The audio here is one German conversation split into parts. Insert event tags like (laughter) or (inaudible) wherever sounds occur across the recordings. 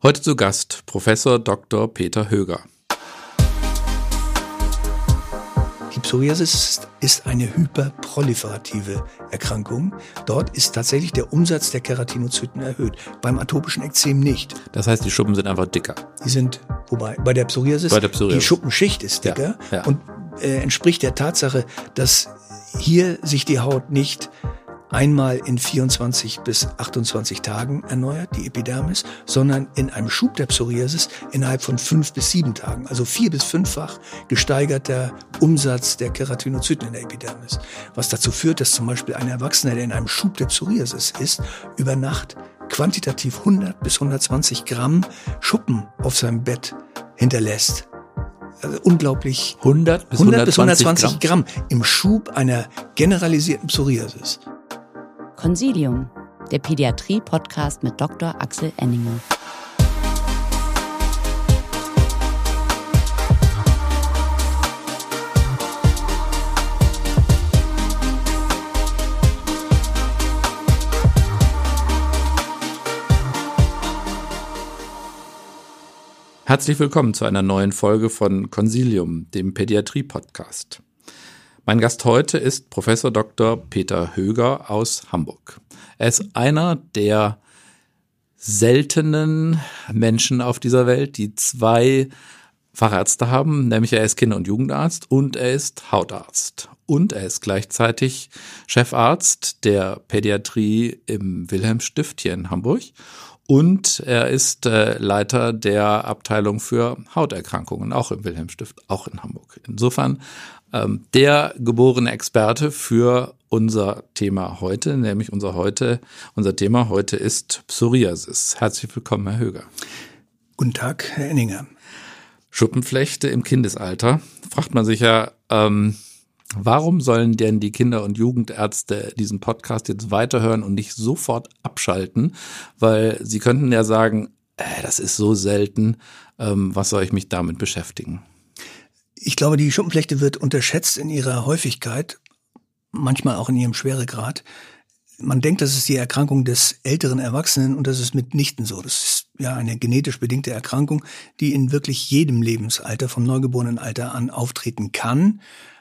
Heute zu Gast Professor Dr. Peter Höger. Die Psoriasis ist eine hyperproliferative Erkrankung. Dort ist tatsächlich der Umsatz der Keratinozyten erhöht. Beim atopischen Ekzem nicht. Das heißt, die Schuppen sind einfach dicker. Die sind, wobei, bei der Psoriasis, bei der Psoriasis. die Schuppenschicht ist dicker ja, ja. und äh, entspricht der Tatsache, dass hier sich die Haut nicht einmal in 24 bis 28 Tagen erneuert, die Epidermis, sondern in einem Schub der Psoriasis innerhalb von fünf bis sieben Tagen, also vier bis fünffach gesteigerter Umsatz der Keratinozyten in der Epidermis. Was dazu führt, dass zum Beispiel ein Erwachsener, der in einem Schub der Psoriasis ist, über Nacht quantitativ 100 bis 120 Gramm Schuppen auf seinem Bett hinterlässt. Also unglaublich 100 bis 100 bis 120 120 Gramm. Gramm im Schub einer generalisierten Psoriasis. Consilium, der Pädiatrie-Podcast mit Dr. Axel Enninger. Herzlich willkommen zu einer neuen Folge von Consilium, dem Pädiatrie-Podcast. Mein Gast heute ist Professor Dr. Peter Höger aus Hamburg. Er ist einer der seltenen Menschen auf dieser Welt, die zwei Fachärzte haben, nämlich er ist Kinder- und Jugendarzt und er ist Hautarzt. Und er ist gleichzeitig Chefarzt der Pädiatrie im Wilhelmstift hier in Hamburg. Und er ist äh, Leiter der Abteilung für Hauterkrankungen, auch im Wilhelmstift, auch in Hamburg. Insofern ähm, der geborene Experte für unser Thema heute, nämlich unser heute, unser Thema heute ist Psoriasis. Herzlich willkommen, Herr Höger. Guten Tag, Herr Enninger. Schuppenflechte im Kindesalter. Fragt man sich ja, ähm, warum sollen denn die Kinder- und Jugendärzte diesen Podcast jetzt weiterhören und nicht sofort abschalten? Weil sie könnten ja sagen, äh, das ist so selten, ähm, was soll ich mich damit beschäftigen? Ich glaube, die Schuppenflechte wird unterschätzt in ihrer Häufigkeit, manchmal auch in ihrem Schweregrad. Man denkt, das ist die Erkrankung des älteren Erwachsenen und das ist mitnichten so. Das ist ja eine genetisch bedingte Erkrankung, die in wirklich jedem Lebensalter, vom neugeborenen Alter an auftreten kann,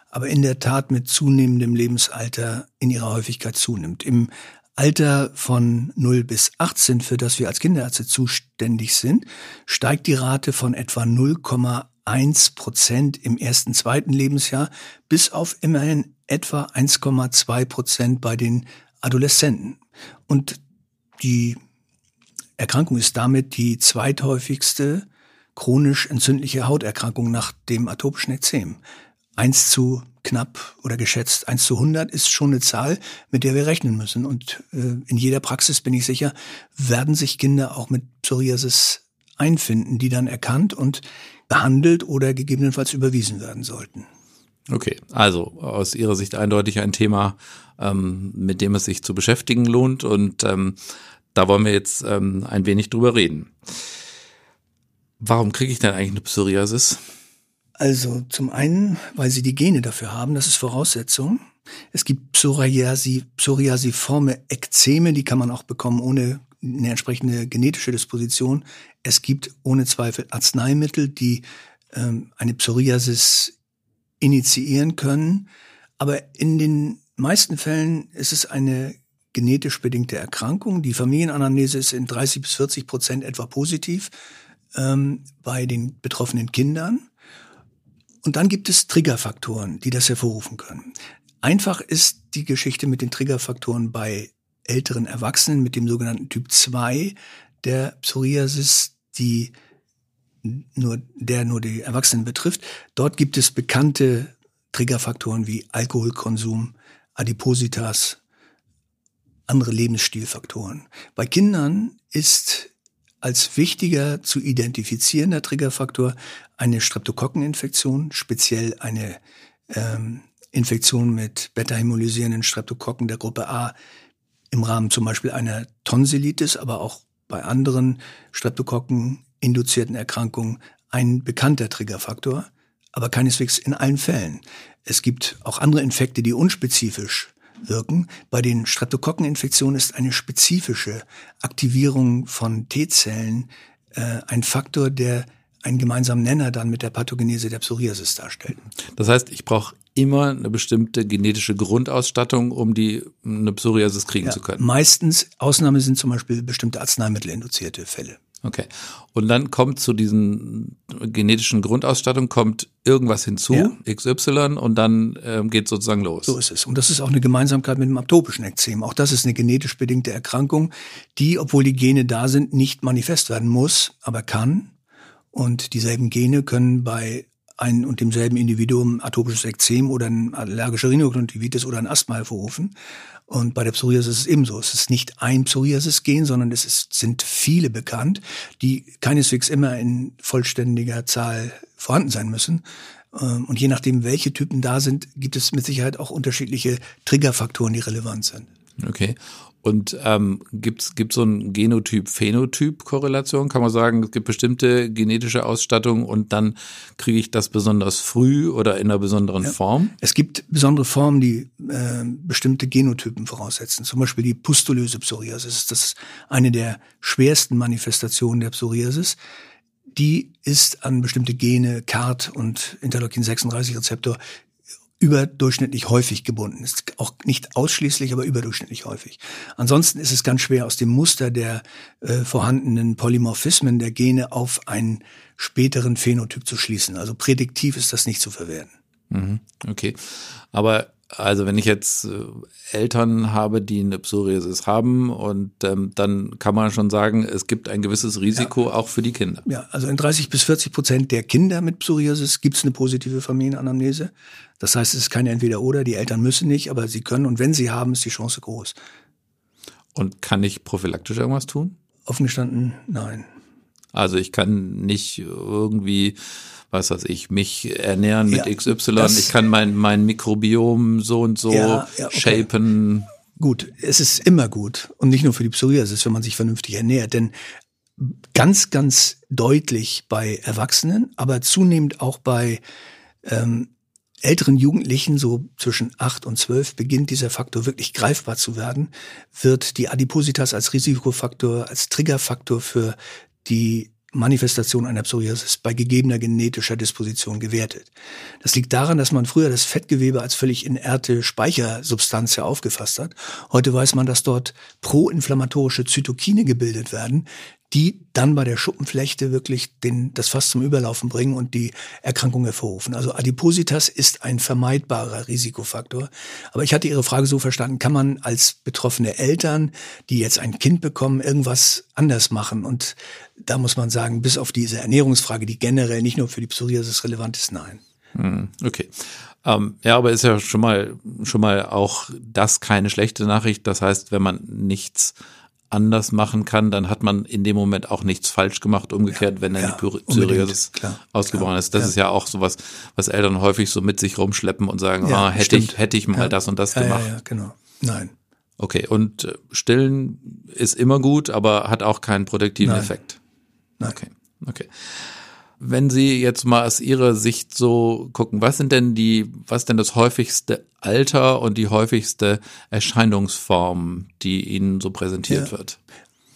aber in der Tat mit zunehmendem Lebensalter in ihrer Häufigkeit zunimmt. Im Alter von 0 bis 18, für das wir als Kinderärzte zuständig sind, steigt die Rate von etwa 0,1 1 Prozent im ersten, zweiten Lebensjahr bis auf immerhin etwa 1,2 Prozent bei den Adoleszenten. Und die Erkrankung ist damit die zweithäufigste chronisch entzündliche Hauterkrankung nach dem atopischen Ekzem. 1 zu knapp oder geschätzt 1 zu 100 ist schon eine Zahl, mit der wir rechnen müssen. Und äh, in jeder Praxis, bin ich sicher, werden sich Kinder auch mit Psoriasis einfinden, die dann erkannt und behandelt oder gegebenenfalls überwiesen werden sollten. Okay, also aus Ihrer Sicht eindeutig ein Thema, ähm, mit dem es sich zu beschäftigen lohnt und ähm, da wollen wir jetzt ähm, ein wenig drüber reden. Warum kriege ich denn eigentlich eine Psoriasis? Also zum einen, weil Sie die Gene dafür haben, das ist Voraussetzung. Es gibt Psoriasi, psoriasiforme Ekzeme, die kann man auch bekommen ohne eine entsprechende genetische Disposition. Es gibt ohne Zweifel Arzneimittel, die ähm, eine Psoriasis initiieren können. Aber in den meisten Fällen ist es eine genetisch bedingte Erkrankung. Die Familienanamnese ist in 30 bis 40 Prozent etwa positiv ähm, bei den betroffenen Kindern. Und dann gibt es Triggerfaktoren, die das hervorrufen können. Einfach ist die Geschichte mit den Triggerfaktoren bei älteren Erwachsenen mit dem sogenannten Typ 2 der Psoriasis, die nur, der nur die Erwachsenen betrifft. Dort gibt es bekannte Triggerfaktoren wie Alkoholkonsum, Adipositas, andere Lebensstilfaktoren. Bei Kindern ist als wichtiger zu identifizierender Triggerfaktor eine Streptokokkeninfektion, speziell eine ähm, Infektion mit beta-hämolysierenden Streptokokken der Gruppe A im Rahmen zum Beispiel einer Tonsillitis, aber auch bei anderen Streptokokken induzierten Erkrankungen ein bekannter Triggerfaktor, aber keineswegs in allen Fällen. Es gibt auch andere Infekte, die unspezifisch wirken. Bei den Streptokokkeninfektionen ist eine spezifische Aktivierung von T-Zellen äh, ein Faktor, der einen gemeinsamen Nenner dann mit der Pathogenese der Psoriasis darstellt. Das heißt, ich brauche immer eine bestimmte genetische Grundausstattung, um die eine Psoriasis kriegen ja, zu können. Meistens, Ausnahme sind zum Beispiel bestimmte arzneimittelinduzierte Fälle. Okay. Und dann kommt zu diesen genetischen Grundausstattung kommt irgendwas hinzu, ja. XY, und dann ähm, geht sozusagen los. So ist es. Und das ist auch eine Gemeinsamkeit mit dem atopischen Ekzem. Auch das ist eine genetisch bedingte Erkrankung, die, obwohl die Gene da sind, nicht manifest werden muss, aber kann. Und dieselben Gene können bei ein und demselben Individuum atopisches Ekzem oder ein allergische Rhinokonjunktivitis oder ein Asthma hervorrufen. Und bei der Psoriasis ist es ebenso. Es ist nicht ein Psoriasis-Gen, sondern es ist, sind viele bekannt, die keineswegs immer in vollständiger Zahl vorhanden sein müssen. Ähm, und je nachdem, welche Typen da sind, gibt es mit Sicherheit auch unterschiedliche Triggerfaktoren, die relevant sind. Okay. Und ähm, gibt es so ein Genotyp-Phänotyp-Korrelation? Kann man sagen, es gibt bestimmte genetische Ausstattung und dann kriege ich das besonders früh oder in einer besonderen ja. Form? Es gibt besondere Formen, die äh, bestimmte Genotypen voraussetzen. Zum Beispiel die pustulöse Psoriasis. Das ist eine der schwersten Manifestationen der Psoriasis. Die ist an bestimmte Gene, CART und Interleukin-36-Rezeptor überdurchschnittlich häufig gebunden. Ist auch nicht ausschließlich, aber überdurchschnittlich häufig. Ansonsten ist es ganz schwer aus dem Muster der äh, vorhandenen Polymorphismen der Gene auf einen späteren Phänotyp zu schließen. Also prädiktiv ist das nicht zu verwerten. Mhm. Okay. Aber also wenn ich jetzt äh, Eltern habe, die eine Psoriasis haben und ähm, dann kann man schon sagen, es gibt ein gewisses Risiko ja. auch für die Kinder. Ja, also in 30 bis 40 Prozent der Kinder mit Psoriasis gibt es eine positive Familienanamnese. Das heißt, es ist keine Entweder-Oder, die Eltern müssen nicht, aber sie können und wenn sie haben, ist die Chance groß. Und kann ich prophylaktisch irgendwas tun? Offen gestanden, nein. Also ich kann nicht irgendwie was weiß ich, mich ernähren mit ja, XY, ich kann mein, mein Mikrobiom so und so ja, ja, okay. shapen. Gut, es ist immer gut und nicht nur für die Psoriasis, wenn man sich vernünftig ernährt, denn ganz, ganz deutlich bei Erwachsenen, aber zunehmend auch bei ähm, älteren Jugendlichen, so zwischen acht und zwölf, beginnt dieser Faktor wirklich greifbar zu werden, wird die Adipositas als Risikofaktor, als Triggerfaktor für die Manifestation einer Psoriasis bei gegebener genetischer Disposition gewertet. Das liegt daran, dass man früher das Fettgewebe als völlig inerte Speichersubstanz ja aufgefasst hat. Heute weiß man, dass dort proinflammatorische Zytokine gebildet werden, die dann bei der Schuppenflechte wirklich den, das Fass zum Überlaufen bringen und die Erkrankung hervorrufen. Also Adipositas ist ein vermeidbarer Risikofaktor. Aber ich hatte Ihre Frage so verstanden, kann man als betroffene Eltern, die jetzt ein Kind bekommen, irgendwas anders machen? Und da muss man sagen, bis auf diese Ernährungsfrage, die generell nicht nur für die Psoriasis relevant ist, nein. Hm, okay. Ähm, ja, aber ist ja schon mal, schon mal auch das keine schlechte Nachricht. Das heißt, wenn man nichts anders machen kann, dann hat man in dem Moment auch nichts falsch gemacht. Umgekehrt, ja, wenn dann ja, die Psoriasis ausgebrochen klar, ist. Das ja. ist ja auch sowas, was Eltern häufig so mit sich rumschleppen und sagen, ah, hätte stimmt. ich, hätte ich mal das und das gemacht. Ja, ja, genau. Nein. Okay, und äh, stillen ist immer gut, aber hat auch keinen protektiven Nein. Effekt. Nein. Okay, okay. Wenn Sie jetzt mal aus Ihrer Sicht so gucken, was sind denn die, was denn das häufigste Alter und die häufigste Erscheinungsform, die Ihnen so präsentiert ja. wird?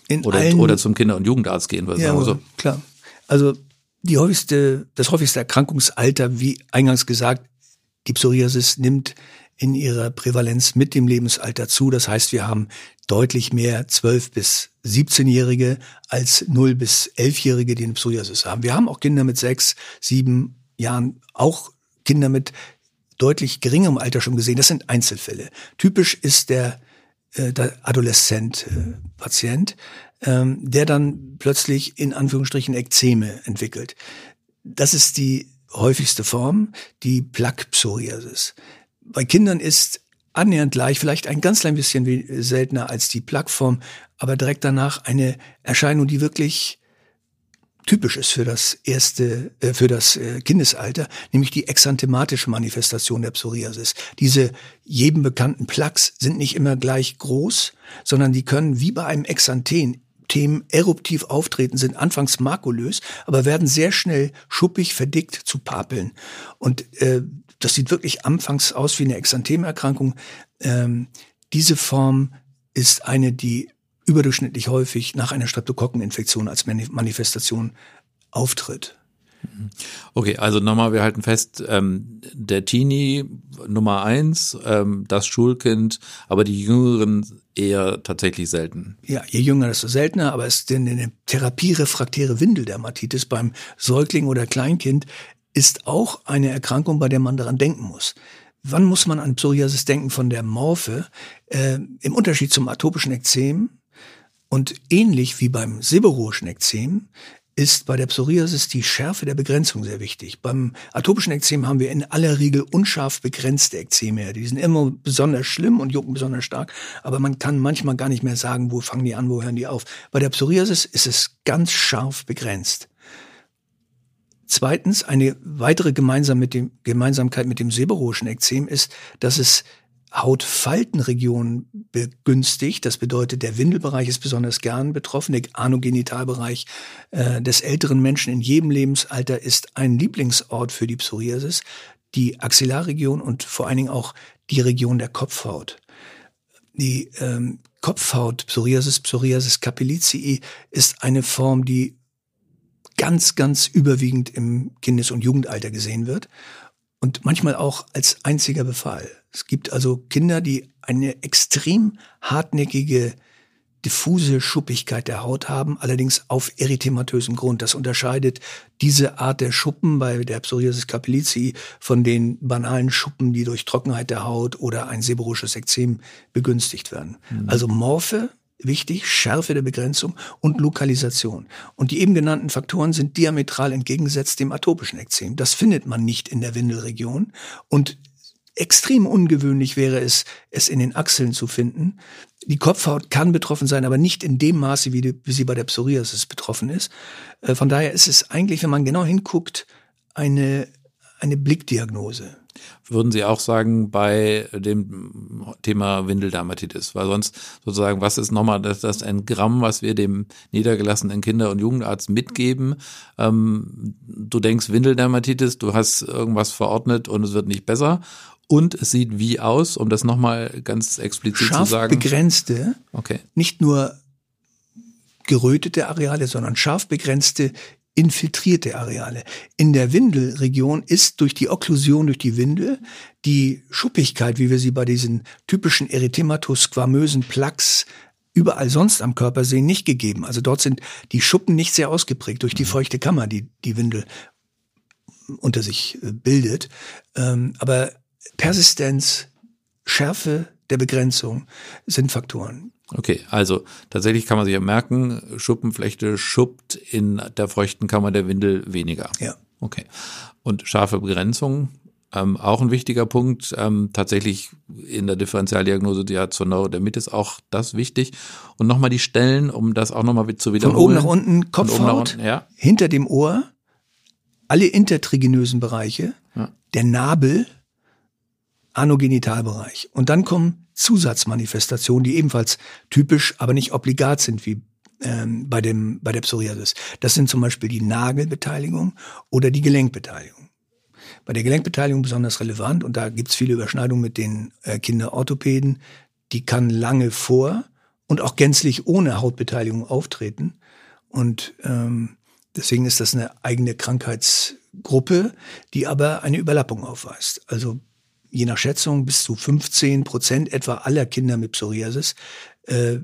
In oder, allen, oder zum Kinder- und Jugendarzt gehen wir, ja, so. klar. Also die häufigste, das häufigste Erkrankungsalter, wie eingangs gesagt, die Psoriasis nimmt in ihrer Prävalenz mit dem Lebensalter zu. Das heißt, wir haben deutlich mehr 12 bis 17-Jährige als 0 bis 11-Jährige, die eine Psoriasis haben. Wir haben auch Kinder mit 6, 7 Jahren, auch Kinder mit deutlich geringerem Alter schon gesehen. Das sind Einzelfälle. Typisch ist der, äh, der Adoleszent-Patient, äh, ähm, der dann plötzlich in Anführungsstrichen Ekzeme entwickelt. Das ist die häufigste Form, die Plaque-Psoriasis bei Kindern ist annähernd gleich, vielleicht ein ganz klein bisschen seltener als die Plaqueform, aber direkt danach eine Erscheinung, die wirklich typisch ist für das erste, äh, für das äh, Kindesalter, nämlich die exanthematische Manifestation der Psoriasis. Diese jedem bekannten Plaques sind nicht immer gleich groß, sondern die können wie bei einem Exanthen Themen eruptiv auftreten, sind anfangs makulös, aber werden sehr schnell schuppig, verdickt zu Papeln. Und äh, das sieht wirklich anfangs aus wie eine Exanthemerkrankung. Ähm, diese Form ist eine, die überdurchschnittlich häufig nach einer Streptokokkeninfektion als Manifestation auftritt. Okay, also nochmal, wir halten fest, ähm, der Teenie Nummer eins, ähm, das Schulkind, aber die Jüngeren eher tatsächlich selten. Ja, je jünger, desto seltener, aber es ist eine therapierefraktäre Windeldermatitis beim Säugling oder Kleinkind ist auch eine Erkrankung, bei der man daran denken muss. Wann muss man an Psoriasis denken von der Morphe? Äh, Im Unterschied zum atopischen Ekzem und ähnlich wie beim seborrhoischen Ekzem ist bei der Psoriasis die Schärfe der Begrenzung sehr wichtig. Beim atopischen Ekzem haben wir in aller Regel unscharf begrenzte Ekzeme. Die sind immer besonders schlimm und jucken besonders stark, aber man kann manchmal gar nicht mehr sagen, wo fangen die an, wo hören die auf. Bei der Psoriasis ist es ganz scharf begrenzt. Zweitens, eine weitere gemeinsam mit dem, Gemeinsamkeit mit dem seborrhoischen Ekzem ist, dass es Hautfaltenregion begünstigt. Das bedeutet, der Windelbereich ist besonders gern betroffen. Der Anogenitalbereich äh, des älteren Menschen in jedem Lebensalter ist ein Lieblingsort für die Psoriasis. Die Axillarregion und vor allen Dingen auch die Region der Kopfhaut. Die ähm, Kopfhaut, Psoriasis, Psoriasis capillizii, ist eine Form, die ganz, ganz überwiegend im Kindes- und Jugendalter gesehen wird und manchmal auch als einziger Befall. Es gibt also Kinder, die eine extrem hartnäckige, diffuse Schuppigkeit der Haut haben, allerdings auf erythematösem Grund. Das unterscheidet diese Art der Schuppen bei der Psoriasis capillizii von den banalen Schuppen, die durch Trockenheit der Haut oder ein seborrhoisches Ekzem begünstigt werden. Mhm. Also Morphe wichtig, Schärfe der Begrenzung und Lokalisation. Und die eben genannten Faktoren sind diametral entgegengesetzt dem atopischen Ekzem. Das findet man nicht in der Windelregion und extrem ungewöhnlich wäre es, es in den Achseln zu finden. Die Kopfhaut kann betroffen sein, aber nicht in dem Maße, wie, die, wie sie bei der Psoriasis betroffen ist. Äh, von daher ist es eigentlich, wenn man genau hinguckt, eine, eine Blickdiagnose. Würden Sie auch sagen, bei dem Thema Windeldermatitis, weil sonst sozusagen, was ist nochmal das, das ein Gramm, was wir dem niedergelassenen Kinder- und Jugendarzt mitgeben? Ähm, du denkst Windeldermatitis, du hast irgendwas verordnet und es wird nicht besser. Und es sieht wie aus, um das nochmal ganz explizit Scharf zu sagen. begrenzte, okay. nicht nur gerötete Areale, sondern scharf begrenzte infiltrierte Areale. In der Windelregion ist durch die Okklusion durch die Windel die Schuppigkeit, wie wir sie bei diesen typischen erythemato-squamösen Plaques überall sonst am Körper sehen, nicht gegeben. Also dort sind die Schuppen nicht sehr ausgeprägt durch die feuchte Kammer, die die Windel unter sich äh, bildet. Ähm, aber Persistenz, Schärfe der Begrenzung sind Faktoren. Okay, also tatsächlich kann man sich ja merken, Schuppenflechte schuppt in der feuchten Kammer der Windel weniger. Ja. Okay. Und scharfe Begrenzung, ähm, auch ein wichtiger Punkt. Ähm, tatsächlich in der Differentialdiagnose der Neurodermitis auch das wichtig. Und nochmal die Stellen, um das auch nochmal zu wiederholen. Von oben nach unten, Kopfhaut, oben nach unten, ja. hinter dem Ohr, alle intertriginösen Bereiche, ja. der Nabel, Anogenitalbereich. Und dann kommen Zusatzmanifestationen, die ebenfalls typisch, aber nicht obligat sind wie ähm, bei, dem, bei der Psoriasis. Das sind zum Beispiel die Nagelbeteiligung oder die Gelenkbeteiligung. Bei der Gelenkbeteiligung besonders relevant und da gibt's viele Überschneidungen mit den äh, Kinderorthopäden. Die kann lange vor und auch gänzlich ohne Hautbeteiligung auftreten. Und ähm, deswegen ist das eine eigene Krankheitsgruppe, die aber eine Überlappung aufweist. Also je nach Schätzung bis zu 15 Prozent etwa aller Kinder mit Psoriasis äh,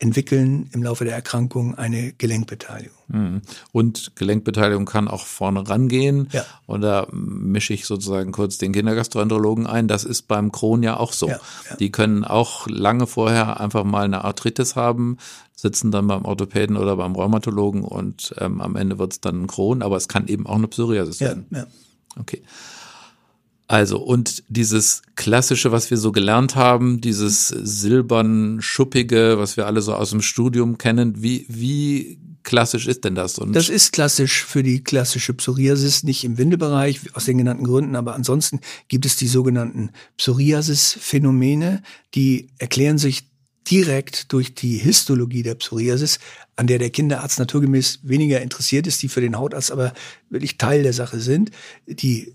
entwickeln im Laufe der Erkrankung eine Gelenkbeteiligung. Mhm. Und Gelenkbeteiligung kann auch vorne rangehen. Ja. Und da mische ich sozusagen kurz den Kindergastroenterologen ein. Das ist beim Crohn ja auch so. Ja, ja. Die können auch lange vorher einfach mal eine Arthritis haben, sitzen dann beim Orthopäden oder beim Rheumatologen und ähm, am Ende wird es dann ein Crohn, aber es kann eben auch eine Psoriasis werden. Ja, ja. Okay. Also, und dieses klassische, was wir so gelernt haben, dieses silbern, schuppige, was wir alle so aus dem Studium kennen, wie, wie klassisch ist denn das? Und das ist klassisch für die klassische Psoriasis, nicht im Windelbereich, aus den genannten Gründen, aber ansonsten gibt es die sogenannten Psoriasis-Phänomene, die erklären sich direkt durch die Histologie der Psoriasis, an der der Kinderarzt naturgemäß weniger interessiert ist, die für den Hautarzt aber wirklich Teil der Sache sind. Die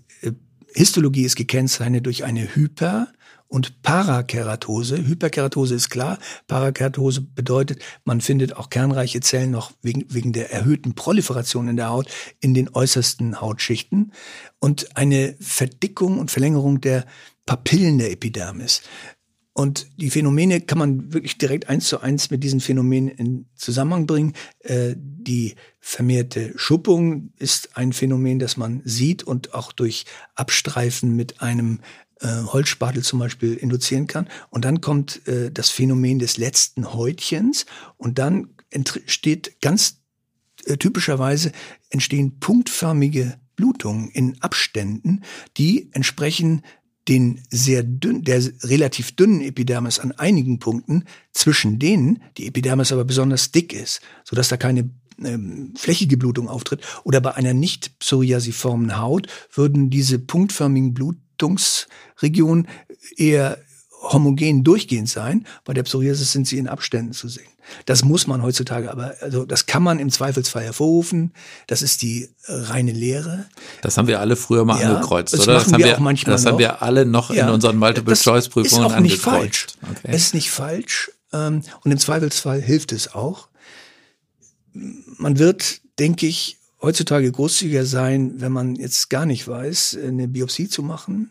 Histologie ist gekennzeichnet durch eine Hyper- und Parakeratose. Hyperkeratose ist klar. Parakeratose bedeutet, man findet auch kernreiche Zellen noch wegen, wegen der erhöhten Proliferation in der Haut in den äußersten Hautschichten und eine Verdickung und Verlängerung der Papillen der Epidermis. Und die Phänomene kann man wirklich direkt eins zu eins mit diesen Phänomenen in Zusammenhang bringen. Äh, die vermehrte Schuppung ist ein Phänomen, das man sieht und auch durch Abstreifen mit einem äh, Holzspatel zum Beispiel induzieren kann. Und dann kommt äh, das Phänomen des letzten Häutchens und dann entsteht ganz äh, typischerweise entstehen punktförmige Blutungen in Abständen, die entsprechen den sehr dünn, der relativ dünnen Epidermis an einigen Punkten, zwischen denen die Epidermis aber besonders dick ist, sodass da keine ähm, flächige Blutung auftritt. Oder bei einer nicht psoriasiformen Haut würden diese punktförmigen Blutungsregionen eher homogen durchgehend sein. Bei der Psoriasis sind sie in Abständen zu sehen. Das muss man heutzutage, aber also das kann man im Zweifelsfall hervorrufen. Das ist die reine Lehre. Das haben wir alle früher mal ja, angekreuzt, das oder? Das haben wir auch manchmal das haben noch. wir alle noch Ja, in unseren Multiple-Choice-Prüfungen Das ist auch nicht angekreuzt. falsch. Okay. Es ist nicht falsch. ähm, Und im Zweifelsfall hilft es auch. Man wird, denke ich, heutzutage großzügiger sein, wenn man jetzt gar nicht weiß, eine Biopsie zu machen.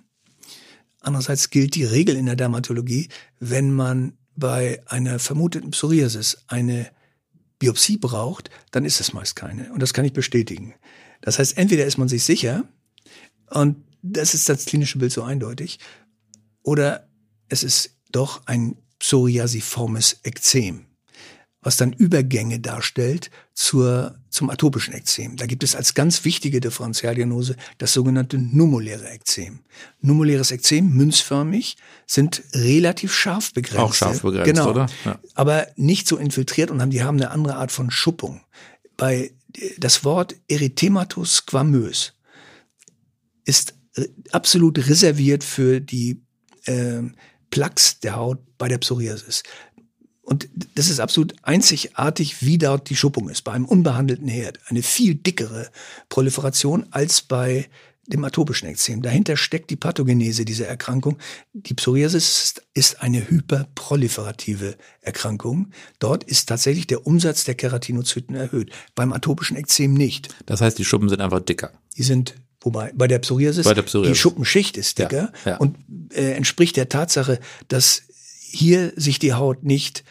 Andererseits gilt die Regel in der Dermatologie, wenn man bei einer vermuteten Psoriasis eine Biopsie braucht, dann ist es meist keine. Und das kann ich bestätigen. Das heißt, entweder ist man sich sicher, und das ist das klinische Bild so eindeutig, oder es ist doch ein psoriasiformes Ekzem, was dann Übergänge darstellt zur, zum atopischen Ekzem. Da gibt es als ganz wichtige Differentialdiagnose das sogenannte numuläre Ekzem. Numuläres Ekzem, münzförmig, sind relativ scharf begrenzt. Auch scharf begrenzt, genau, oder? Ja. Aber nicht so infiltriert und haben, die haben eine andere Art von Schuppung. Bei das Wort Erythematus squamös ist äh, absolut reserviert für die ähm, Plaques der Haut bei der Psoriasis. Und das ist absolut einzigartig, wie dort die Schuppung ist. Bei einem unbehandelten Herd eine viel dickere Proliferation als bei dem atopischen Ekzem. Dahinter steckt die Pathogenese dieser Erkrankung. Die Psoriasis ist- eine hyperproliferative Erkrankung. Dort ist tatsächlich der Umsatz der Keratinozyten erhöht. Beim atopischen Ekzem nicht. Das heißt, die Schuppen sind einfach dicker. Die sind, wobei bei der Psoriasis, Bei der Psoriasis. die Schuppenschicht ist dicker Ja, ja. und äh, entspricht der Tatsache, dass hier sich die Haut nicht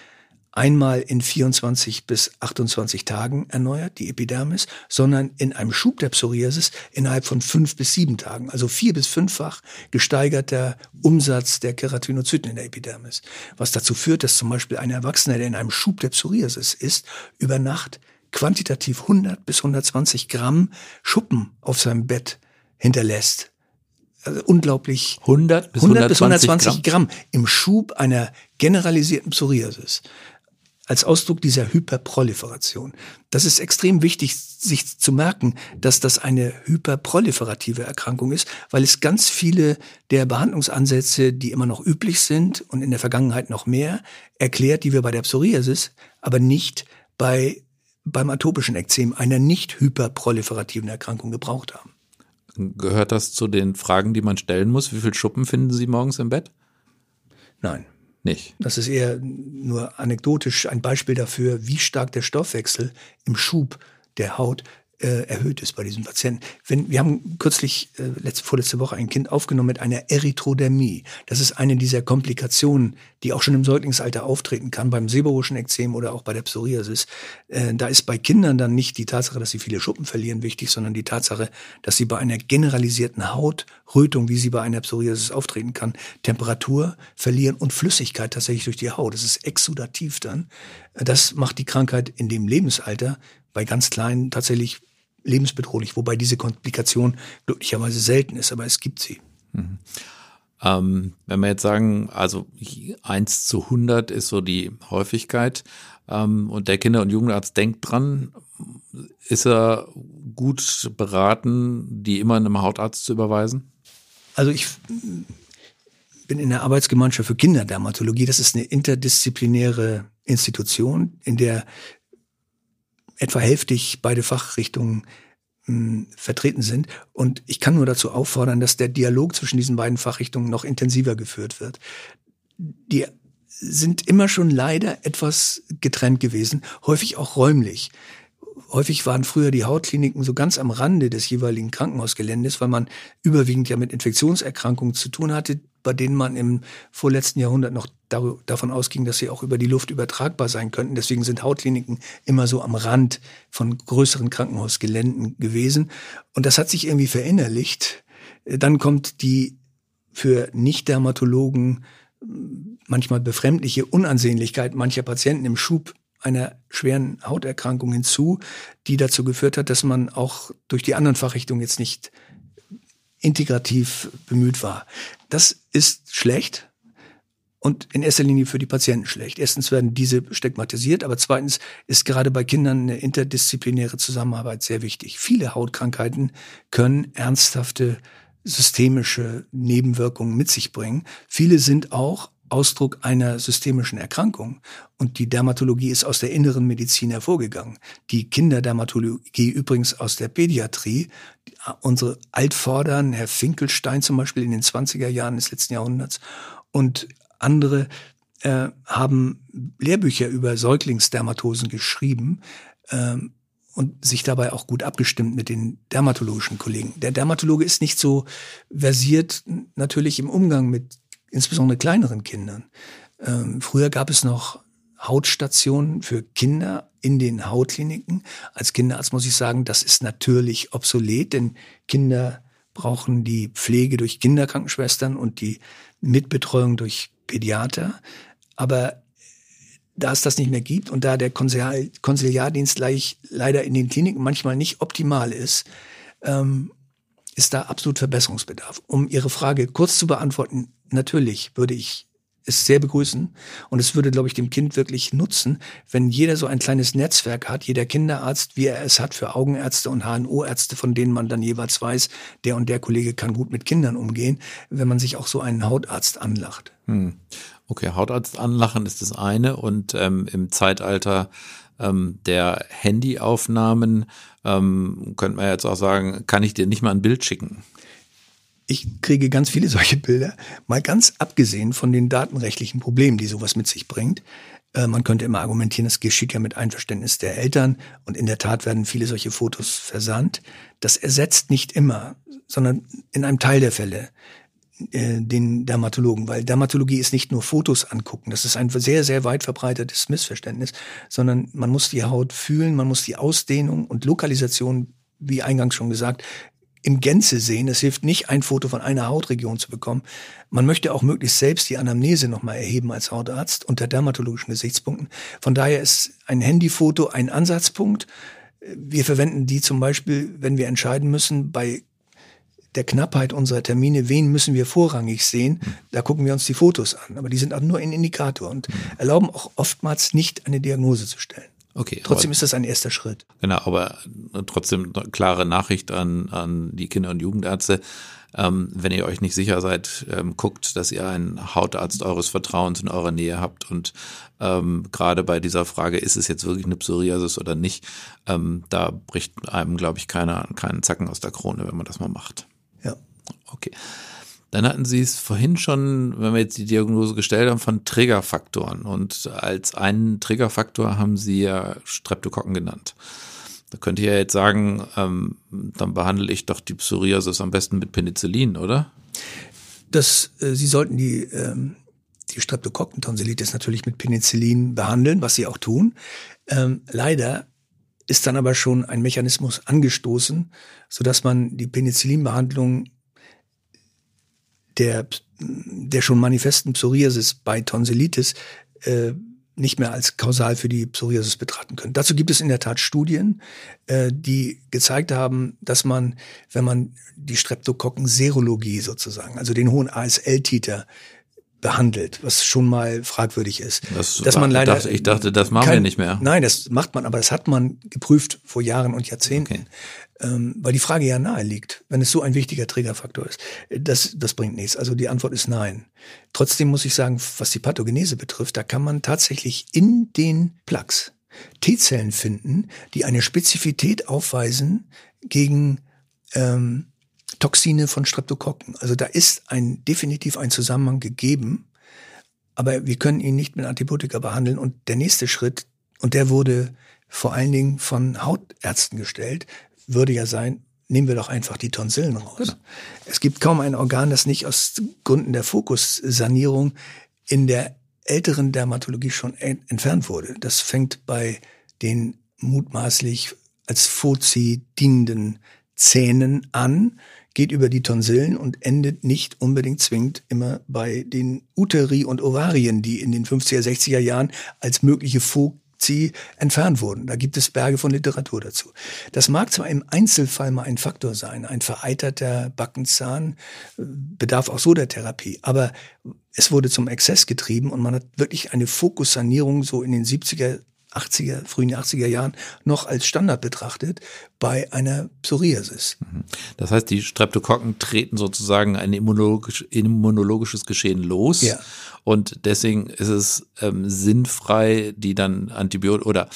einmal in 24 bis 28 Tagen erneuert, die Epidermis, sondern in einem Schub der Psoriasis innerhalb von fünf bis sieben Tagen, also vier bis fünffach gesteigerter Umsatz der Keratinozyten in der Epidermis. Was dazu führt, dass zum Beispiel ein Erwachsener, der in einem Schub der Psoriasis ist, über Nacht quantitativ 100 bis 120 Gramm Schuppen auf seinem Bett hinterlässt. Also unglaublich 100 bis 100 bis 120 120 Gramm. im Schub einer generalisierten Psoriasis. Als Ausdruck dieser Hyperproliferation. Das ist extrem wichtig, sich zu merken, dass das eine hyperproliferative Erkrankung ist, weil es ganz viele der Behandlungsansätze, die immer noch üblich sind und in der Vergangenheit noch mehr, erklärt, die wir bei der Psoriasis, aber nicht bei, beim atopischen Ekzem, einer nicht hyperproliferativen Erkrankung gebraucht haben. Gehört das zu den Fragen, die man stellen muss? Wie viele Schuppen finden Sie morgens im Bett? Nein. Nicht. Das ist eher nur anekdotisch ein Beispiel dafür, wie stark der Stoffwechsel im Schub der Haut äh, erhöht ist bei diesen Patienten. Wenn, wir haben kürzlich, äh, letzte, vorletzte Woche, ein Kind aufgenommen mit einer Erythrodermie. Das ist eine dieser Komplikationen, die auch schon im Säuglingsalter auftreten kann, beim seborrhischen Ekzem oder auch bei der Psoriasis. Äh, da ist bei Kindern dann nicht die Tatsache, dass sie viele Schuppen verlieren, wichtig, sondern die Tatsache, dass sie bei einer generalisierten Hautrötung, wie sie bei einer Psoriasis auftreten kann, Temperatur verlieren und Flüssigkeit tatsächlich durch die Haut. Das ist exudativ dann. Äh, Das macht die Krankheit in dem Lebensalter bei ganz kleinen tatsächlich lebensbedrohlich, wobei diese Komplikation glücklicherweise selten ist, aber es gibt sie. Ähm, wenn wir jetzt sagen, also 1 zu 100 ist so die Häufigkeit ähm, und der Kinder- und Jugendarzt denkt dran, ist er gut beraten, die immer einem Hautarzt zu überweisen? Also ich bin in der Arbeitsgemeinschaft für Kinderdermatologie. Das ist eine interdisziplinäre Institution, in der etwa hälftig beide Fachrichtungen mh, vertreten sind. Und ich kann nur dazu auffordern, dass der Dialog zwischen diesen beiden Fachrichtungen noch intensiver geführt wird. Die sind immer schon leider etwas getrennt gewesen, häufig auch räumlich. Häufig waren früher die Hautkliniken so ganz am Rande des jeweiligen Krankenhausgeländes, weil man überwiegend ja mit Infektionserkrankungen zu tun hatte, bei denen man im vorletzten Jahrhundert noch davon ausging, dass sie auch über die Luft übertragbar sein könnten. Deswegen sind Hautkliniken immer so am Rand von größeren Krankenhausgeländen gewesen. Und das hat sich irgendwie verinnerlicht. Dann kommt die für Nicht-Dermatologen manchmal befremdliche Unansehnlichkeit mancher Patienten im Schub einer schweren Hauterkrankung hinzu, die dazu geführt hat, dass man auch durch die anderen Fachrichtungen jetzt nicht integrativ bemüht war. Das ist schlecht und in erster Linie für die Patienten schlecht. Erstens werden diese stigmatisiert, aber zweitens ist gerade bei Kindern eine interdisziplinäre Zusammenarbeit sehr wichtig. Viele Hautkrankheiten können ernsthafte systemische Nebenwirkungen mit sich bringen. Viele sind auch Ausdruck einer systemischen Erkrankung. Und die Dermatologie ist aus der inneren Medizin hervorgegangen. Die Kinderdermatologie übrigens aus der Pädiatrie. Unsere Altvordern, Herr Finkelstein zum Beispiel in den 20er Jahren des letzten Jahrhunderts und andere äh, haben Lehrbücher über Säuglingsdermatosen geschrieben. Ähm, und sich dabei auch gut abgestimmt mit den dermatologischen Kollegen. Der Dermatologe ist nicht so versiert natürlich im Umgang mit insbesondere kleineren Kindern. Ähm, früher gab es noch Hautstationen für Kinder in den Hautkliniken. Als Kinderarzt muss ich sagen, das ist natürlich obsolet, denn Kinder brauchen die Pflege durch Kinderkrankenschwestern und die Mitbetreuung durch Pädiater. Aber da es das nicht mehr gibt und da der Konsiliar Konsiliardienst leider in den Kliniken manchmal nicht optimal ist, ähm, ist da absolut Verbesserungsbedarf. Um Ihre Frage kurz zu beantworten, natürlich würde ich es sehr begrüßen und es würde, glaube ich, dem Kind wirklich nutzen, wenn jeder so ein kleines Netzwerk hat, jeder Kinderarzt, wie er es hat für Augenärzte und HNO-Ärzte, von denen man dann jeweils weiß, der und der Kollege kann gut mit Kindern umgehen, wenn man sich auch so einen Hautarzt anlacht. Hm. Okay, Hautarzt anlachen ist das eine und ähm, im Zeitalter ähm, der Handyaufnahmen ähm, könnte man jetzt auch sagen, kann ich dir nicht mal ein Bild schicken? Ich kriege ganz viele (laughs) solche Bilder, mal ganz abgesehen von den datenrechtlichen Problemen, die sowas mit sich bringt. Äh, man könnte immer argumentieren, das geschieht ja mit Einverständnis der Eltern und in der Tat werden viele solche Fotos versandt. Das ersetzt nicht immer, sondern in einem Teil der Fälle äh, den Dermatologen, weil Dermatologie ist nicht nur Fotos angucken, das ist ein sehr, sehr weit verbreitetes Missverständnis, sondern man muss die Haut fühlen, man muss die Ausdehnung und Lokalisation, wie eingangs schon gesagt, im Gänze sehen. Es hilft nicht, ein Foto von einer Hautregion zu bekommen. Man möchte auch möglichst selbst die Anamnese nochmal erheben als Hautarzt unter dermatologischen Gesichtspunkten. Von daher ist ein Handyfoto ein Ansatzpunkt. Wir verwenden die zum Beispiel, wenn wir entscheiden müssen, bei der Knappheit unserer Termine, wen müssen wir vorrangig sehen, da gucken wir uns die Fotos an. Aber die sind auch nur ein Indikator und erlauben auch oftmals nicht eine Diagnose zu stellen. Okay. Trotzdem ist das ein erster Schritt. Genau, aber trotzdem klare Nachricht an, an die Kinder- und Jugendärzte. Ähm, wenn ihr euch nicht sicher seid, ähm, guckt, dass ihr einen Hautarzt eures Vertrauens in eurer Nähe habt. Und ähm, gerade bei dieser Frage, ist es jetzt wirklich eine Psoriasis oder nicht, ähm, da bricht einem, glaube ich, keiner keinen Zacken aus der Krone, wenn man das mal macht. Okay. Dann hatten Sie es vorhin schon, wenn wir jetzt die Diagnose gestellt haben, von Triggerfaktoren. Und als einen Triggerfaktor haben Sie ja Streptokokken genannt. Da könnte ich ja jetzt sagen, ähm, dann behandle ich doch die Psoriasis am besten mit Penicillin, oder? Das, äh, Sie sollten die, ähm, die Streptokokkentonsillitis natürlich mit Penicillin behandeln, was Sie auch tun. Ähm, leider ist dann aber schon ein Mechanismus angestoßen, so dass man die Penicillinbehandlung der, der schon manifesten Psoriasis bei Tonsillitis äh, nicht mehr als kausal für die Psoriasis betrachten können. Dazu gibt es in der Tat Studien, äh, die gezeigt haben, dass man, wenn man die Streptokokken-Serologie sozusagen, also den hohen ASL-Titer behandelt, was schon mal fragwürdig ist. Das dass man leider dachte, ich dachte, das machen kein, wir nicht mehr. Nein, das macht man, aber das hat man geprüft vor Jahren und Jahrzehnten. Okay. Ähm, weil die Frage ja nahe liegt, wenn es so ein wichtiger Triggerfaktor ist. Das, das bringt nichts. Also die Antwort ist nein. Trotzdem muss ich sagen, was die Pathogenese betrifft, da kann man tatsächlich in den Plaques T-Zellen finden, die eine Spezifität aufweisen gegen ähm, Toxine von Streptokokken. Also da ist ein definitiv ein Zusammenhang gegeben, aber wir können ihn nicht mit Antibiotika behandeln. Und der nächste Schritt, und der wurde vor allen Dingen von Hautärzten gestellt, würde ja sein, nehmen wir doch einfach die Tonsillen raus. Genau. Es gibt kaum ein Organ, das nicht aus Gründen der Fokussanierung in der älteren Dermatologie schon entfernt wurde. Das fängt bei den mutmaßlich als Fozi dienenden Zähnen an, geht über die Tonsillen und endet nicht unbedingt zwingend immer bei den Uteri und Ovarien, die in den 50er, 60er Jahren als mögliche Fozi entfernt wurden. Da gibt es Berge von Literatur dazu. Das mag zwar im Einzelfall mal ein Faktor sein, ein vereiterter Backenzahn äh, bedarf auch so der Therapie, aber es wurde zum Exzess getrieben und man hat wirklich eine Fokussanierung so in den 70er 80er, frühen 80er Jahren noch als Standard betrachtet bei einer Psoriasis. Mhm. Das heißt, die Streptokokken treten sozusagen ein immunologisch, immunologisches Geschehen los. Ja. Und deswegen ist es ähm, sinnfrei, die dann Antibiotik oder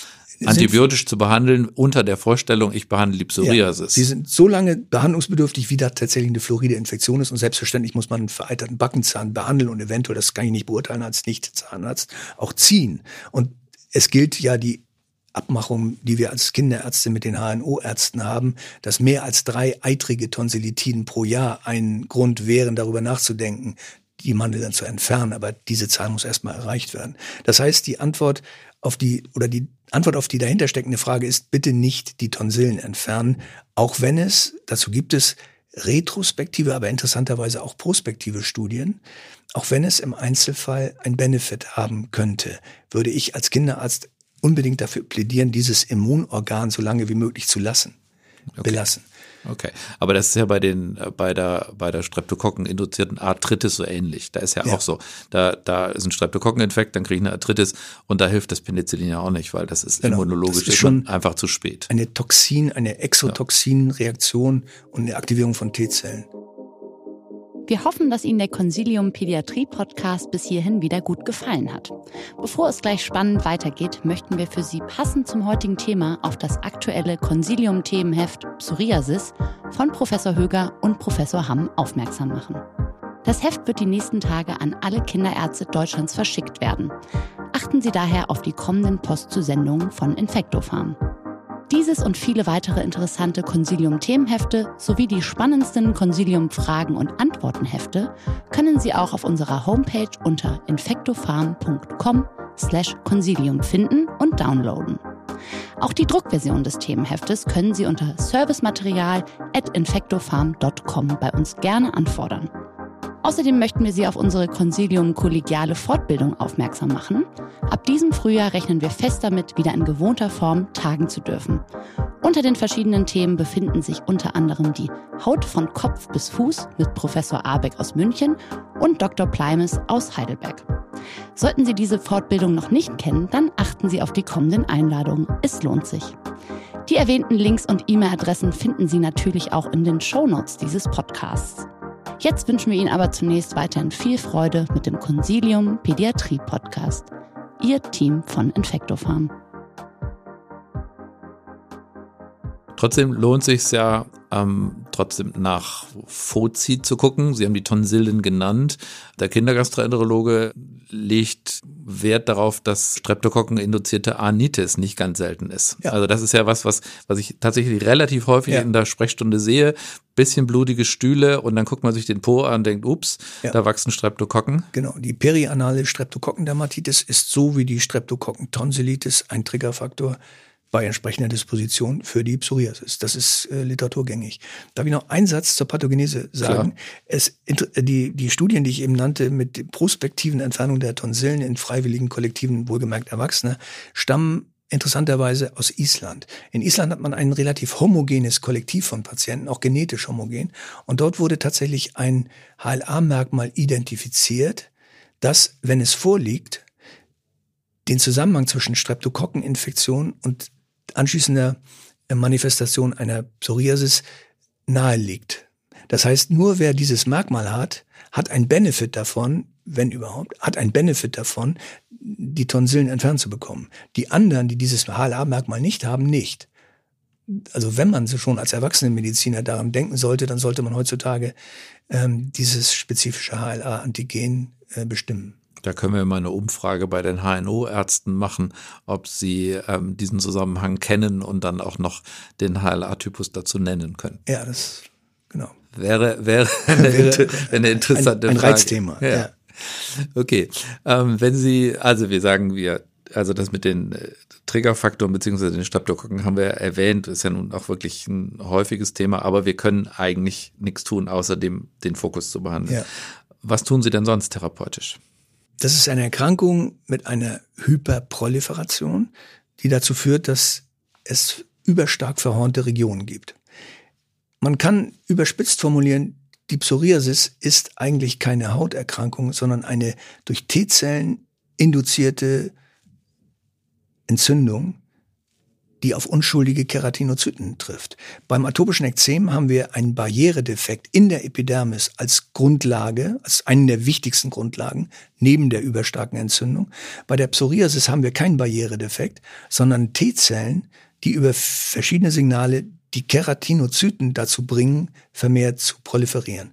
antibiotisch zu behandeln unter der Vorstellung, ich behandle die Psoriasis. Ja, sie sind so lange behandlungsbedürftig, wie da tatsächlich eine floride Infektion ist. Und selbstverständlich muss man einen vereiterten Backenzahn behandeln und eventuell, das kann ich nicht beurteilen als Nicht-Zahnarzt, auch ziehen. Und es gilt ja die Abmachung, die wir als Kinderärzte mit den HNO-Ärzten haben, dass mehr als drei eitrige Tonsillitiden pro Jahr ein Grund wären, darüber nachzudenken, die Mandel dann zu entfernen. Aber diese Zahl muss erstmal erreicht werden. Das heißt, die Antwort auf die, oder die Antwort auf die dahintersteckende Frage ist, bitte nicht die Tonsillen entfernen, auch wenn es, dazu gibt es retrospektive, aber interessanterweise auch prospektive Studien, auch wenn es im Einzelfall ein Benefit haben könnte, würde ich als Kinderarzt unbedingt dafür plädieren, dieses Immunorgan so lange wie möglich zu lassen, okay. belassen. Okay, aber das ist ja bei den äh, bei der bei der Streptokokken induzierten Arthritis so ähnlich. Da ist ja, ja, auch so, da da ist ein Streptokokkeninfekt, dann kriege ich eine Arthritis und da hilft das Penicillin ja auch nicht, weil das ist genau, immunologisch das ist schon einfach zu spät. Eine Toxin, eine Exotoxinreaktion und eine Aktivierung von T-Zellen. Wir hoffen, dass Ihnen der Consilium Pädiatrie Podcast bis hierhin wieder gut gefallen hat. Bevor es gleich spannend weitergeht, möchten wir für Sie passend zum heutigen Thema auf das aktuelle Consilium Themenheft Psoriasis von Professor Höger und Professor Hamm aufmerksam machen. Das Heft wird die nächsten Tage an alle Kinderärzte Deutschlands verschickt werden. Achten Sie daher auf die kommenden Postzusendungen von Infectofarm. Dieses und viele weitere interessante Consilium-Themenhefte sowie die spannendsten Consilium-Fragen- und Antwortenhefte können Sie auch auf unserer Homepage unter infectofarm.com slash consilium finden und downloaden. Auch die Druckversion des Themenheftes können Sie unter servicematerial at infectofarm.com bei uns gerne anfordern. Außerdem möchten wir Sie auf unsere Consilium kollegiale Fortbildung aufmerksam machen. Ab diesem Frühjahr rechnen wir fest damit, wieder in gewohnter Form tagen zu dürfen. Unter den verschiedenen Themen befinden sich unter anderem die Haut von Kopf bis Fuß mit Professor Abeck aus München und Dr. Pleimes aus Heidelberg. Sollten Sie diese Fortbildung noch nicht kennen, dann achten Sie auf die kommenden Einladungen. Es lohnt sich. Die erwähnten Links und E-Mail-Adressen finden Sie natürlich auch in den Show Notes dieses Podcasts. Jetzt wünschen wir Ihnen aber zunächst weiterhin viel Freude mit dem Consilium Pädiatrie Podcast. Ihr Team von Infectofarm. Trotzdem lohnt sich ja, ähm, trotzdem nach Fozi zu gucken. Sie haben die Tonsillen genannt. Der Kindergastroenterologe legt Wert darauf, dass Streptokokken-induzierte Anitis nicht ganz selten ist. Ja. Also das ist ja was, was, was ich tatsächlich relativ häufig ja. in der Sprechstunde sehe. Bisschen blutige Stühle und dann guckt man sich den Po an und denkt, ups, ja. da wachsen Streptokokken. Genau, die perianale Streptokokkendermatitis ist so wie die Streptokokken-Tonsillitis ein Triggerfaktor bei entsprechender Disposition für die Psoriasis. Das ist äh, literaturgängig. Darf ich noch einen Satz zur Pathogenese sagen? Es, die, die Studien, die ich eben nannte, mit prospektiven Entfernung der Tonsillen in freiwilligen Kollektiven, wohlgemerkt Erwachsene, stammen interessanterweise aus Island. In Island hat man ein relativ homogenes Kollektiv von Patienten, auch genetisch homogen. Und dort wurde tatsächlich ein HLA-Merkmal identifiziert, das, wenn es vorliegt, den Zusammenhang zwischen Streptokokkeninfektion und anschließender äh, Manifestation einer Psoriasis nahe liegt. Das heißt, nur wer dieses Merkmal hat, hat ein Benefit davon, wenn überhaupt, hat einen Benefit davon, die Tonsillen entfernt zu bekommen. Die anderen, die dieses HLA-Merkmal nicht haben, nicht. Also wenn man schon als Erwachsenenmediziner daran denken sollte, dann sollte man heutzutage ähm, dieses spezifische HLA-Antigen äh, bestimmen. Da können wir mal eine Umfrage bei den HNO-Ärzten machen, ob sie ähm, diesen Zusammenhang kennen und dann auch noch den HLA-Typus dazu nennen können. Ja, das genau. Wäre, wäre, (laughs) eine, wäre eine interessante ein, ein Frage. Reizthema. Ja. Ja. Okay. Ähm, wenn Sie, also wir sagen, wir, also das mit den äh, Triggerfaktoren beziehungsweise den Streptokokken haben wir erwähnt, ist ja nun auch wirklich ein häufiges Thema, aber wir können eigentlich nichts tun, außer dem, den Fokus zu behandeln. Ja. Was tun Sie denn sonst therapeutisch? Das ist eine Erkrankung mit einer Hyperproliferation, die dazu führt, dass es überstark verhornte Regionen gibt. Man kann überspitzt formulieren, die Psoriasis ist eigentlich keine Hauterkrankung, sondern eine durch T-Zellen induzierte Entzündung, die auf unschuldige Keratinozyten trifft. Beim atopischen Ekzem haben wir einen Barrieredefekt in der Epidermis als Grundlage, als einen der wichtigsten Grundlagen neben der überstarken Entzündung. Bei der Psoriasis haben wir keinen Barrieredefekt, sondern T-Zellen, die über verschiedene Signale die Keratinozyten dazu bringen, vermehrt zu proliferieren.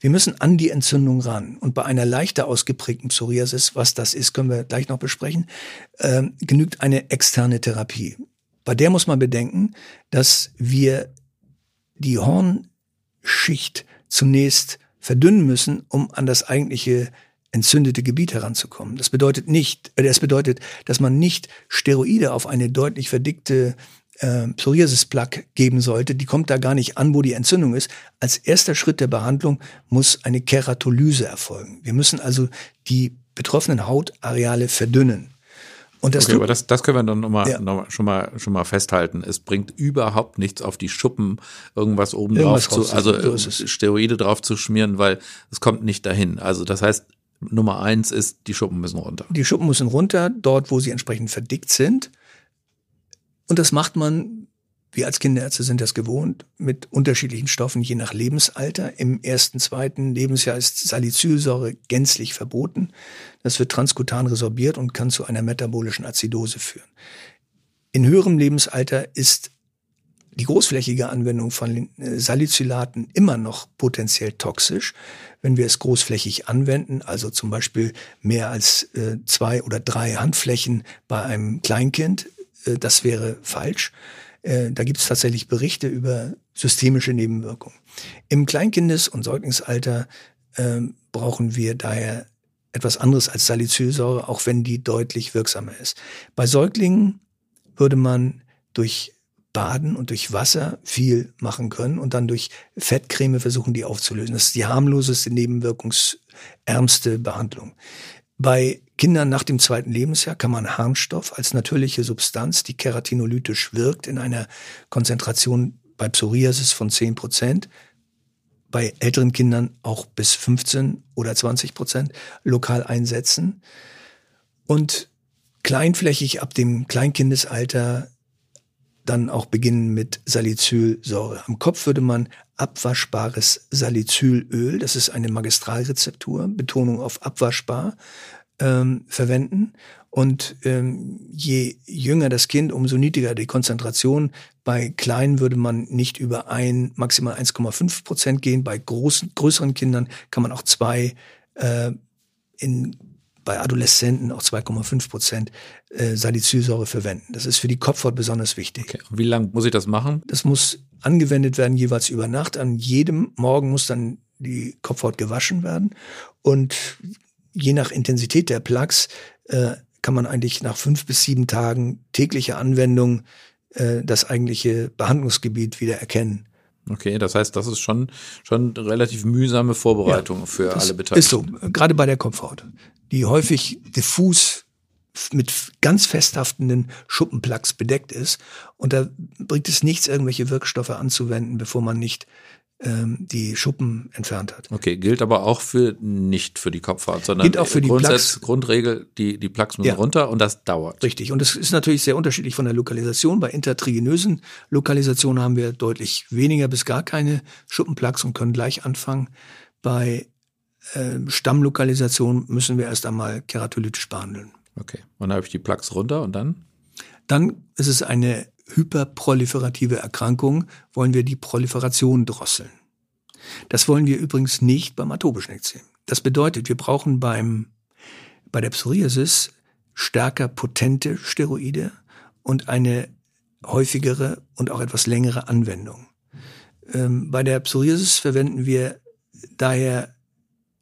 Wir müssen an die Entzündung ran. Und bei einer leichter ausgeprägten Psoriasis, was das ist, können wir gleich noch besprechen, äh, genügt eine externe Therapie. Bei der muss man bedenken, dass wir die Hornschicht zunächst verdünnen müssen, um an das eigentliche entzündete Gebiet heranzukommen. Das bedeutet nicht, äh, das bedeutet, dass man nicht Steroide auf eine deutlich verdickte äh, Psoriasis-Plaque geben sollte, die kommt da gar nicht an, wo die Entzündung ist. Als erster Schritt der Behandlung muss eine Keratolyse erfolgen. Wir müssen also die betroffenen Hautareale verdünnen. Und das okay, aber das, das können wir dann nochmal Ja. noch mal, schon, mal, schon mal festhalten. Es bringt überhaupt nichts auf die Schuppen, irgendwas oben Irgendwas drauf zu, also so Steroide drauf zu schmieren, weil es kommt nicht dahin. Also das heißt, Nummer eins ist, die Schuppen müssen runter. Die Schuppen müssen runter, dort, wo sie entsprechend verdickt sind. Und das macht man, wir als Kinderärzte sind das gewohnt, mit unterschiedlichen Stoffen je nach Lebensalter. Im ersten, zweiten Lebensjahr ist Salicylsäure gänzlich verboten. Das wird transkutan resorbiert und kann zu einer metabolischen Azidose führen. In höherem Lebensalter ist die großflächige Anwendung von äh, Salicylaten immer noch potenziell toxisch. Wenn wir es großflächig anwenden, also zum Beispiel mehr als äh, zwei oder drei Handflächen bei einem Kleinkind, äh, das wäre falsch. Äh, da gibt es tatsächlich Berichte über systemische Nebenwirkungen. Im Kleinkindes- und Säuglingsalter äh, brauchen wir daher etwas anderes als Salicylsäure, auch wenn die deutlich wirksamer ist. Bei Säuglingen würde man durch Baden und durch Wasser viel machen können und dann durch Fettcreme versuchen, die aufzulösen. Das ist die harmloseste, nebenwirkungsärmste Behandlung. Bei Kindern nach dem zweiten Lebensjahr kann man Harnstoff als natürliche Substanz, die keratinolytisch wirkt, in einer Konzentration bei Psoriasis von 10 Prozent, bei älteren Kindern auch bis 15 oder 20 Prozent lokal einsetzen. Und kleinflächig ab dem Kleinkindesalter dann auch beginnen mit Salicylsäure. Am Kopf würde man abwaschbares Salicylöl, das ist eine Magistralrezeptur, Betonung auf abwaschbar, ähm, verwenden. Und ähm, je jünger das Kind, umso niedriger die Konzentration. Bei Kleinen würde man nicht über ein, maximal 1,5 Prozent gehen. Bei großen, größeren Kindern kann man auch zwei äh, in bei Adoleszenten auch 2,5 Prozent äh, Salicylsäure verwenden. Das ist für die Kopfhaut besonders wichtig. Okay. Wie lange muss ich das machen? Das muss angewendet werden jeweils über Nacht. An jedem Morgen muss dann die Kopfhaut gewaschen werden. Und je nach Intensität der Plaques äh, kann man eigentlich nach fünf bis sieben Tagen täglicher Anwendung äh, das eigentliche Behandlungsgebiet wieder erkennen. Okay, das heißt, das ist schon, schon relativ mühsame Vorbereitung für Das alle Beteiligten. Ist so, gerade bei der Kopfhaut, die häufig diffus mit ganz festhaftenden Schuppenplaques bedeckt ist. Und da bringt es nichts, irgendwelche Wirkstoffe anzuwenden, bevor man nicht ähm, die Schuppen entfernt hat. Okay, gilt aber auch für nicht für die Kopfhaut, sondern Gilt auch für die Grundsatz, Plaques. Grundregel, die, die Plaques müssen Ja. runter und das dauert. Richtig. Und es ist natürlich sehr unterschiedlich von der Lokalisation. Bei intertrigenösen Lokalisationen haben wir deutlich weniger bis gar keine Schuppenplaques und können gleich anfangen. Bei äh, Stammlokalisation müssen wir erst einmal keratolytisch behandeln. Okay. Und dann habe ich die Plaques runter und dann? Dann ist es eine hyperproliferative Erkrankung, wollen wir die Proliferation drosseln. Das wollen wir übrigens nicht beim atopischen Ekzem. Das bedeutet, wir brauchen beim, bei der Psoriasis stärker potente Steroide und eine häufigere und auch etwas längere Anwendung. Ähm, bei der Psoriasis verwenden wir daher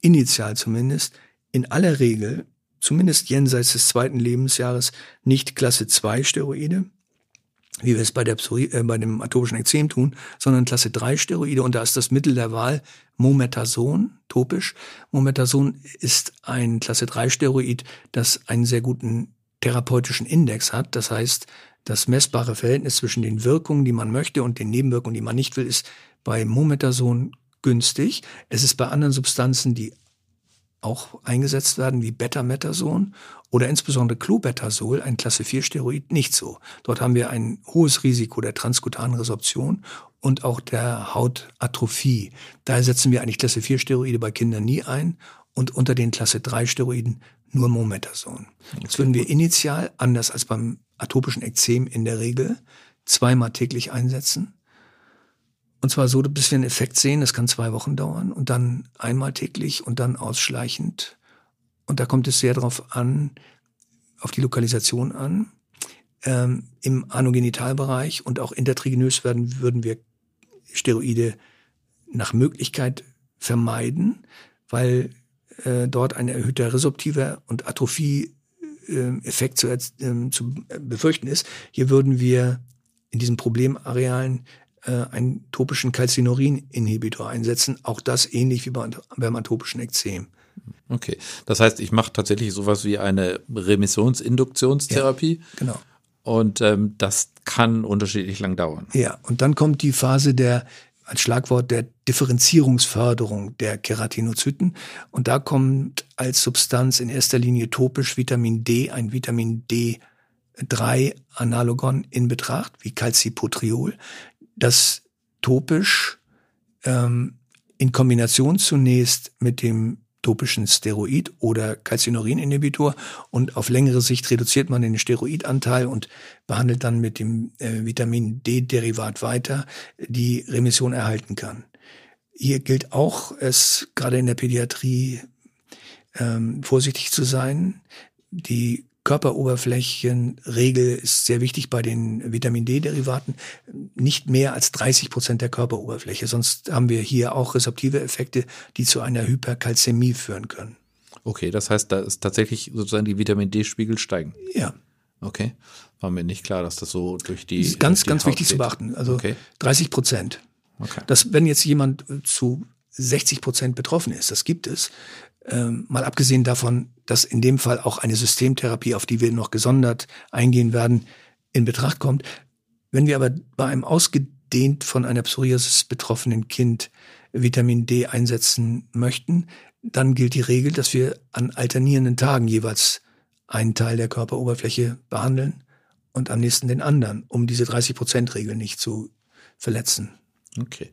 initial zumindest in aller Regel, zumindest jenseits des zweiten Lebensjahres, nicht Klasse 2 Steroide, wie wir es bei, der Psori äh, bei dem atopischen Ekzem tun, sondern Klasse 3 Steroide und da ist das Mittel der Wahl Mometasone, topisch. Mometasone ist ein Klasse 3 Steroid, das einen sehr guten therapeutischen Index hat. Das heißt, das messbare Verhältnis zwischen den Wirkungen, die man möchte und den Nebenwirkungen, die man nicht will, ist bei Mometasone günstig. Es ist bei anderen Substanzen, die auch eingesetzt werden, wie Betamethason oder insbesondere Clobetasol, ein Klasse 4 Steroid, nicht so. Dort haben wir ein hohes Risiko der transkutanen Resorption und auch der Hautatrophie. Daher setzen wir eigentlich Klasse 4 Steroide bei Kindern nie ein und unter den Klasse 3 Steroiden nur Mometasone. Okay. Das würden wir initial, anders als beim atopischen Ekzem in der Regel, zweimal täglich einsetzen. Und zwar so, bis wir einen Effekt sehen, das kann zwei Wochen dauern und dann einmal täglich und dann ausschleichend. Und da kommt es sehr darauf an, auf die Lokalisation an. Ähm, Im Anogenitalbereich und auch intertrigenös werden, würden wir Steroide nach Möglichkeit vermeiden, weil äh, dort ein erhöhter resorptiver und Atrophie-Effekt äh, zu, äh, zu befürchten ist. Hier würden wir in diesen Problemarealen einen topischen Calcinorin-Inhibitor einsetzen. Auch das ähnlich wie beim atopischen Ekzem. Okay, das heißt, ich mache tatsächlich sowas wie eine Remissionsinduktionstherapie. Ja, genau. Und ähm, das kann unterschiedlich lang dauern. Ja, und dann kommt die Phase der als Schlagwort der Differenzierungsförderung der Keratinozyten. Und da kommt als Substanz in erster Linie topisch Vitamin D, ein Vitamin D3-Analogon in Betracht, wie Calcipotriol, das topisch ähm, in Kombination zunächst mit dem topischen Steroid oder Calcineurin-Inhibitor und auf längere Sicht reduziert man den Steroidanteil und behandelt dann mit dem äh, Vitamin D-Derivat weiter, die Remission erhalten kann. Hier gilt auch, es gerade in der Pädiatrie ähm, vorsichtig zu sein. Die Körperoberflächenregel ist sehr wichtig bei den Vitamin D-Derivaten. Nicht mehr als 30 Prozent der Körperoberfläche. Sonst haben wir hier auch rezeptive Effekte, die zu einer Hyperkalzämie führen können. Okay, das heißt, da ist tatsächlich sozusagen die Vitamin D-Spiegel steigen. Ja. Okay. War mir nicht klar, dass das so durch die. Das ist ganz, die ganz Haut wichtig geht. zu beachten. Also Okay. 30 Prozent. Okay. Dass, wenn jetzt jemand zu 60 Prozent betroffen ist, das gibt es, ähm, mal abgesehen davon, dass in dem Fall auch eine Systemtherapie, auf die wir noch gesondert eingehen werden, in Betracht kommt. Wenn wir aber bei einem ausgedehnt von einer Psoriasis betroffenen Kind Vitamin D einsetzen möchten, dann gilt die Regel, dass wir an alternierenden Tagen jeweils einen Teil der Körperoberfläche behandeln und am nächsten den anderen, um diese 30-Prozent-Regel nicht zu verletzen. Okay.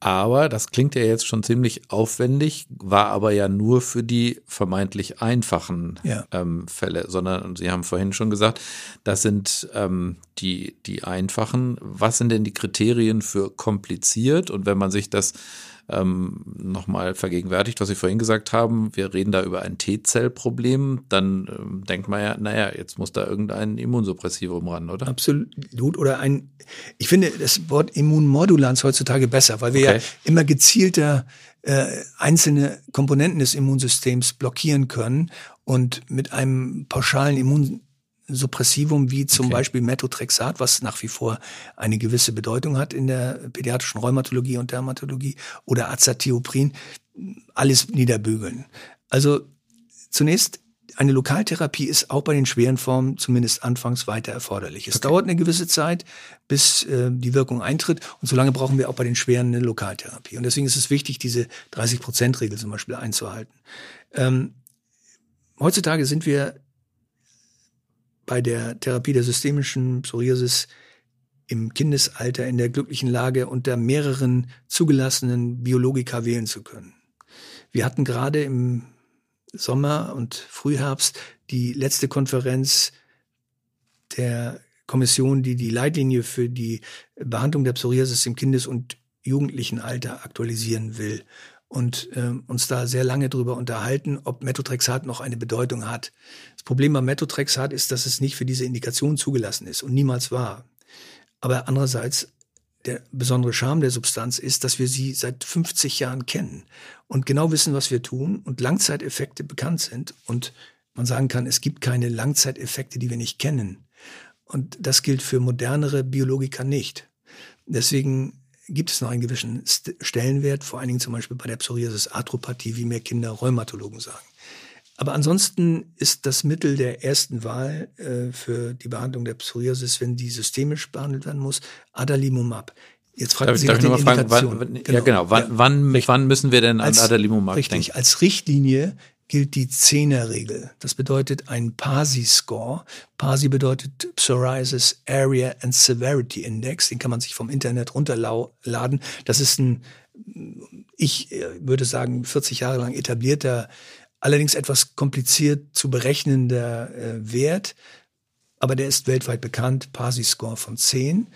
Aber das klingt ja jetzt schon ziemlich aufwendig, war aber ja nur für die vermeintlich einfachen Ja. ähm, Fälle, sondern Sie haben vorhin schon gesagt, das sind ähm, die, die einfachen. Was sind denn die Kriterien für kompliziert? Und wenn man sich das ähm, nochmal vergegenwärtigt, was Sie vorhin gesagt haben, wir reden da über ein T-Zell-Problem, dann ähm, denkt man ja, naja, jetzt muss da irgendein Immunsuppressivum ran, oder? Absolut. Oder ein, ich finde das Wort Immunmodulans heutzutage besser, weil wir Okay. ja immer gezielter äh, einzelne Komponenten des Immunsystems blockieren können und mit einem pauschalen Immunsuppressivum wie zum Okay. Beispiel Methotrexat, was nach wie vor eine gewisse Bedeutung hat in der pädiatrischen Rheumatologie und Dermatologie oder Azathioprin, alles niederbügeln. Also zunächst eine Lokaltherapie ist auch bei den schweren Formen zumindest anfangs weiter erforderlich. Es dauert eine gewisse Zeit, bis äh, die Wirkung eintritt und solange brauchen wir auch bei den schweren eine Lokaltherapie. Und deswegen ist es wichtig, diese 30-Prozent-Regel zum Beispiel einzuhalten. Ähm, heutzutage sind wir bei der Therapie der systemischen Psoriasis im Kindesalter in der glücklichen Lage, unter mehreren zugelassenen Biologika wählen zu können. Wir hatten gerade im Sommer und Frühherbst die letzte Konferenz der Kommission, die die Leitlinie für die Behandlung der Psoriasis im Kindes- und Jugendlichenalter aktualisieren will und äh, uns da sehr lange drüber unterhalten, ob Methotrexat noch eine Bedeutung hat. Problem beim Methotrexat ist, dass es nicht für diese Indikation zugelassen ist und niemals war. Aber andererseits der besondere Charme der Substanz ist, dass wir sie seit 50 Jahren kennen und genau wissen, was wir tun und Langzeiteffekte bekannt sind und man sagen kann, es gibt keine Langzeiteffekte, die wir nicht kennen. Und das gilt für modernere Biologiker nicht. Deswegen gibt es noch einen gewissen Stellenwert, vor allen Dingen zum Beispiel bei der Psoriasis-Atropathie, wie mir Kinder Rheumatologen sagen. Aber ansonsten ist das Mittel der ersten Wahl äh, für die Behandlung der Psoriasis, wenn die systemisch behandelt werden muss, Adalimumab. Jetzt fragen Sie nach den fragen, wann, genau. Ja, genau. Wann, ja. wann, wann, müssen wir denn an als, Adalimumab richtig, denken? Richtig. Als Richtlinie gilt die Zehnerregel. Das bedeutet ein PASI-Score. PASI bedeutet Psoriasis Area and Severity Index. Den kann man sich vom Internet runterladen. Das ist ein, ich äh, würde sagen, 40 Jahre lang etablierter allerdings etwas kompliziert zu berechnender äh, Wert, aber der ist weltweit bekannt, PASI-Score von 10.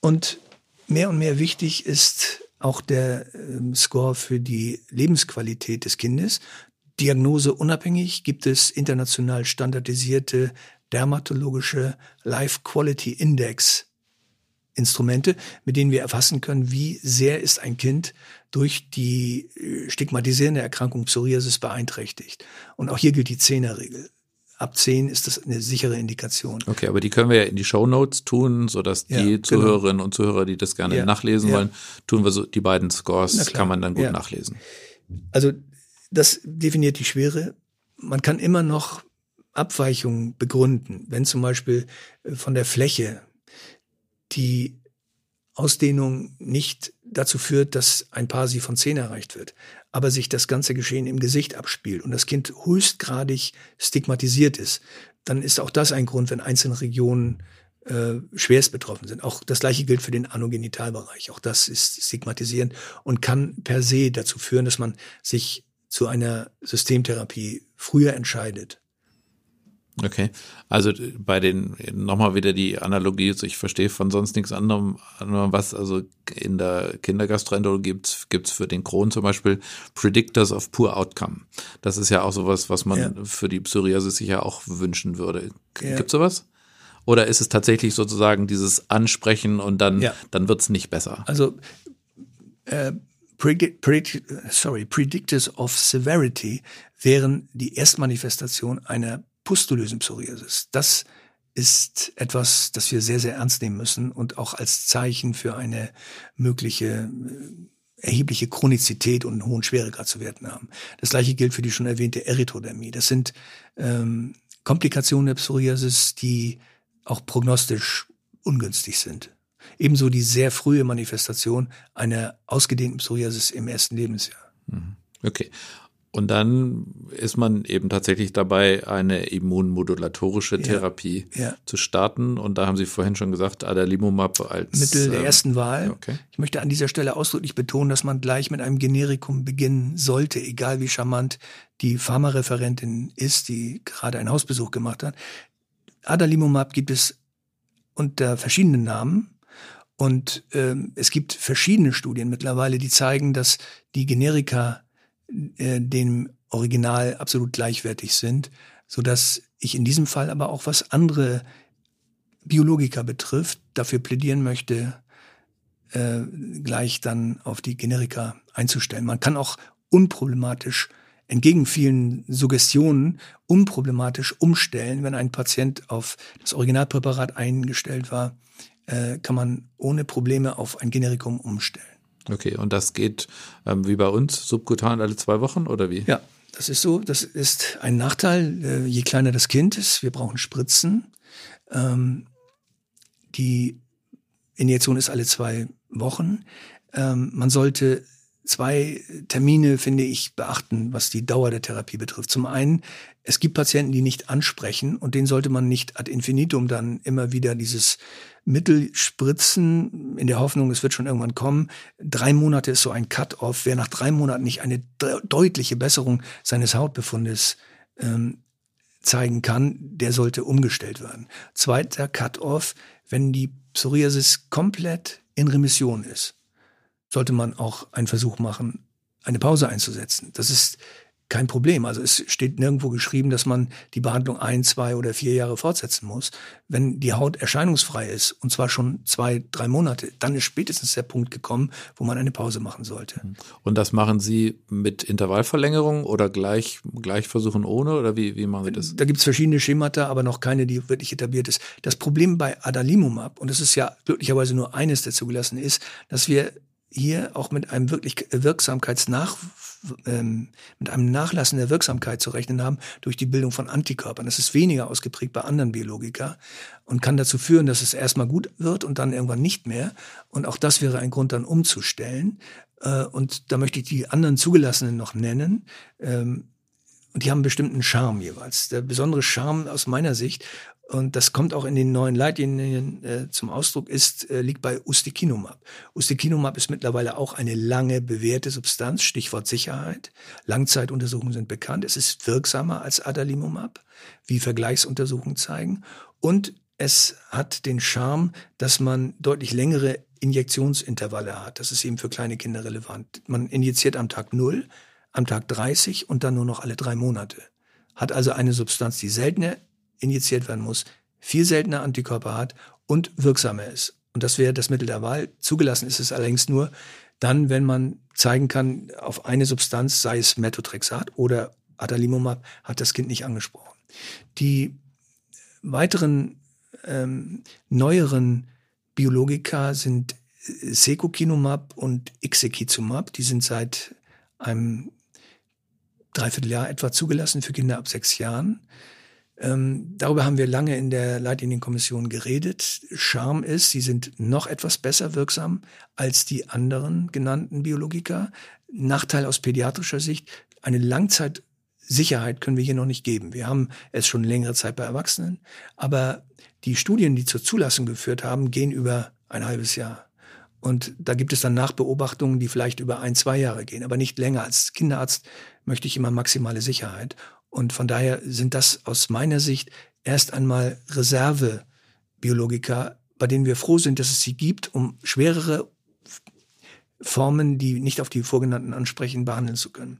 Und mehr und mehr wichtig ist auch der äh, Score für die Lebensqualität des Kindes. Diagnose unabhängig gibt es international standardisierte dermatologische Life Quality Index Instrumente, mit denen wir erfassen können, wie sehr ist ein Kind durch die äh, stigmatisierende Erkrankung Psoriasis beeinträchtigt. Und auch hier gilt die Zehnerregel. Ab zehn ist das eine sichere Indikation. Okay, aber die können wir ja in die Show Notes tun, sodass die ja, genau. Zuhörerinnen und Zuhörer, die das gerne ja, nachlesen ja. wollen, tun wir so die beiden Scores, kann man dann gut nachlesen. Also das definiert die Schwere. Man kann immer noch Abweichungen begründen, wenn zum Beispiel äh, von der Fläche die Ausdehnung nicht dazu führt, dass ein Paar sie von 10 erreicht wird, aber sich das ganze Geschehen im Gesicht abspielt und das Kind höchstgradig stigmatisiert ist, dann ist auch das ein Grund, wenn einzelne Regionen äh, schwerst betroffen sind. Auch das gleiche gilt für den Anogenitalbereich. Auch das ist stigmatisierend und kann per se dazu führen, dass man sich zu einer Systemtherapie früher entscheidet. Okay, also bei den nochmal wieder die Analogie, ich verstehe von sonst nichts anderem, was also in der Kindergastroenterologie gibt's gibt's für den Crohn zum Beispiel Predictors of Poor Outcome. Das ist ja auch sowas, was man ja. für die Psoriasis sicher auch wünschen würde. Ja. Gibt's sowas? Oder ist es tatsächlich sozusagen dieses Ansprechen und dann ja. dann wird's nicht besser? Also äh, predict, predict, sorry, Predictors of Severity wären die Erstmanifestation einer pustulösen Psoriasis. Das ist etwas, das wir sehr, sehr ernst nehmen müssen und auch als Zeichen für eine mögliche äh, erhebliche Chronizität und einen hohen Schweregrad zu werten haben. Das gleiche gilt für die schon erwähnte Erythrodermie. Das sind ähm, Komplikationen der Psoriasis, die auch prognostisch ungünstig sind. Ebenso die sehr frühe Manifestation einer ausgedehnten Psoriasis im ersten Lebensjahr. Mhm. Okay. Und dann ist man eben tatsächlich dabei, eine immunmodulatorische Therapie ja, ja. zu starten. Und da haben Sie vorhin schon gesagt, Adalimumab als Mittel der ähm, ersten Wahl. Okay. Ich möchte an dieser Stelle ausdrücklich betonen, dass man gleich mit einem Generikum beginnen sollte, egal wie charmant die Pharmareferentin ist, die gerade einen Hausbesuch gemacht hat. Adalimumab gibt es unter verschiedenen Namen. Und ähm, es gibt verschiedene Studien mittlerweile, die zeigen, dass die Generika äh, dem Original absolut gleichwertig sind, so dass ich in diesem Fall aber auch was andere Biologiker betrifft, dafür plädieren möchte, äh, gleich dann auf die Generika einzustellen. Man kann auch unproblematisch entgegen vielen Suggestionen unproblematisch umstellen, wenn ein Patient auf das Originalpräparat eingestellt war, äh, kann man ohne Probleme auf ein Generikum umstellen. Okay, und das geht ähm, wie bei uns, subkutan alle zwei Wochen oder wie? Ja, das ist so. Das ist ein Nachteil, äh, je kleiner das Kind ist. Wir brauchen Spritzen. Ähm, die Injektion ist alle zwei Wochen. Ähm, man sollte zwei Termine, finde ich, beachten, was die Dauer der Therapie betrifft. Zum einen, es gibt Patienten, die nicht ansprechen und denen sollte man nicht ad infinitum dann immer wieder dieses Mittel spritzen, in der Hoffnung, es wird schon irgendwann kommen. Drei Monate ist so ein Cut-off. Wer nach drei Monaten nicht eine deutliche Besserung seines Hautbefundes ähm, zeigen kann, der sollte umgestellt werden. Zweiter Cut-off, wenn die Psoriasis komplett in Remission ist, sollte man auch einen Versuch machen, eine Pause einzusetzen. Das ist kein Problem. Also es steht nirgendwo geschrieben, dass man die Behandlung ein, zwei oder vier Jahre fortsetzen muss. Wenn die Haut erscheinungsfrei ist, und zwar schon zwei, drei Monate, dann ist spätestens der Punkt gekommen, wo man eine Pause machen sollte. Und das machen Sie mit Intervallverlängerung oder gleich, gleich versuchen ohne? Oder wie, wie machen Sie das? Da gibt es verschiedene Schemata, aber noch keine, die wirklich etabliert ist. Das Problem bei Adalimumab, und das ist ja glücklicherweise nur eines, der zugelassen ist, dass wir hier auch mit einem wirklich Wirksamkeitsnach ähm, mit einem Nachlassen der Wirksamkeit zu rechnen haben durch die Bildung von Antikörpern. Das ist weniger ausgeprägt bei anderen Biologika und kann dazu führen, dass es erstmal gut wird und dann irgendwann nicht mehr. Und auch das wäre ein Grund, dann umzustellen. Äh, und da möchte ich die anderen zugelassenen noch nennen. Ähm, und die haben einen bestimmten Charme jeweils. Der besondere Charme aus meiner Sicht und das kommt auch in den neuen Leitlinien äh, zum Ausdruck, ist, äh, liegt bei Ustekinumab. Ustekinumab ist mittlerweile auch eine lange bewährte Substanz, Stichwort Sicherheit. Langzeituntersuchungen sind bekannt. Es ist wirksamer als Adalimumab, wie Vergleichsuntersuchungen zeigen. Und es hat den Charme, dass man deutlich längere Injektionsintervalle hat. Das ist eben für kleine Kinder relevant. Man injiziert am Tag null, am Tag 30 und dann nur noch alle drei Monate. Hat also eine Substanz, die seltener injiziert werden muss, viel seltener Antikörper hat und wirksamer ist. Und das wäre das Mittel der Wahl. Zugelassen ist es allerdings nur dann, wenn man zeigen kann, auf eine Substanz, sei es Methotrexat oder Adalimumab, hat das Kind nicht angesprochen. Die weiteren ähm, neueren Biologika sind Secukinumab und Ixekizumab. Die sind seit einem Dreivierteljahr etwa zugelassen für Kinder ab sechs Jahren. Ähm, darüber haben wir lange in der Leitlinienkommission geredet. Charme ist, sie sind noch etwas besser wirksam als die anderen genannten Biologika. Nachteil aus pädiatrischer Sicht, eine Langzeitsicherheit können wir hier noch nicht geben. Wir haben es schon längere Zeit bei Erwachsenen, aber die Studien, die zur Zulassung geführt haben, gehen über ein halbes Jahr. Und da gibt es dann Nachbeobachtungen, die vielleicht über ein, zwei Jahre gehen, aber nicht länger. Als Kinderarzt möchte ich immer maximale Sicherheit. Und von daher sind das aus meiner Sicht erst einmal Reservebiologika, bei denen wir froh sind, dass es sie gibt, um schwerere Formen, die nicht auf die vorgenannten ansprechen, behandeln zu können.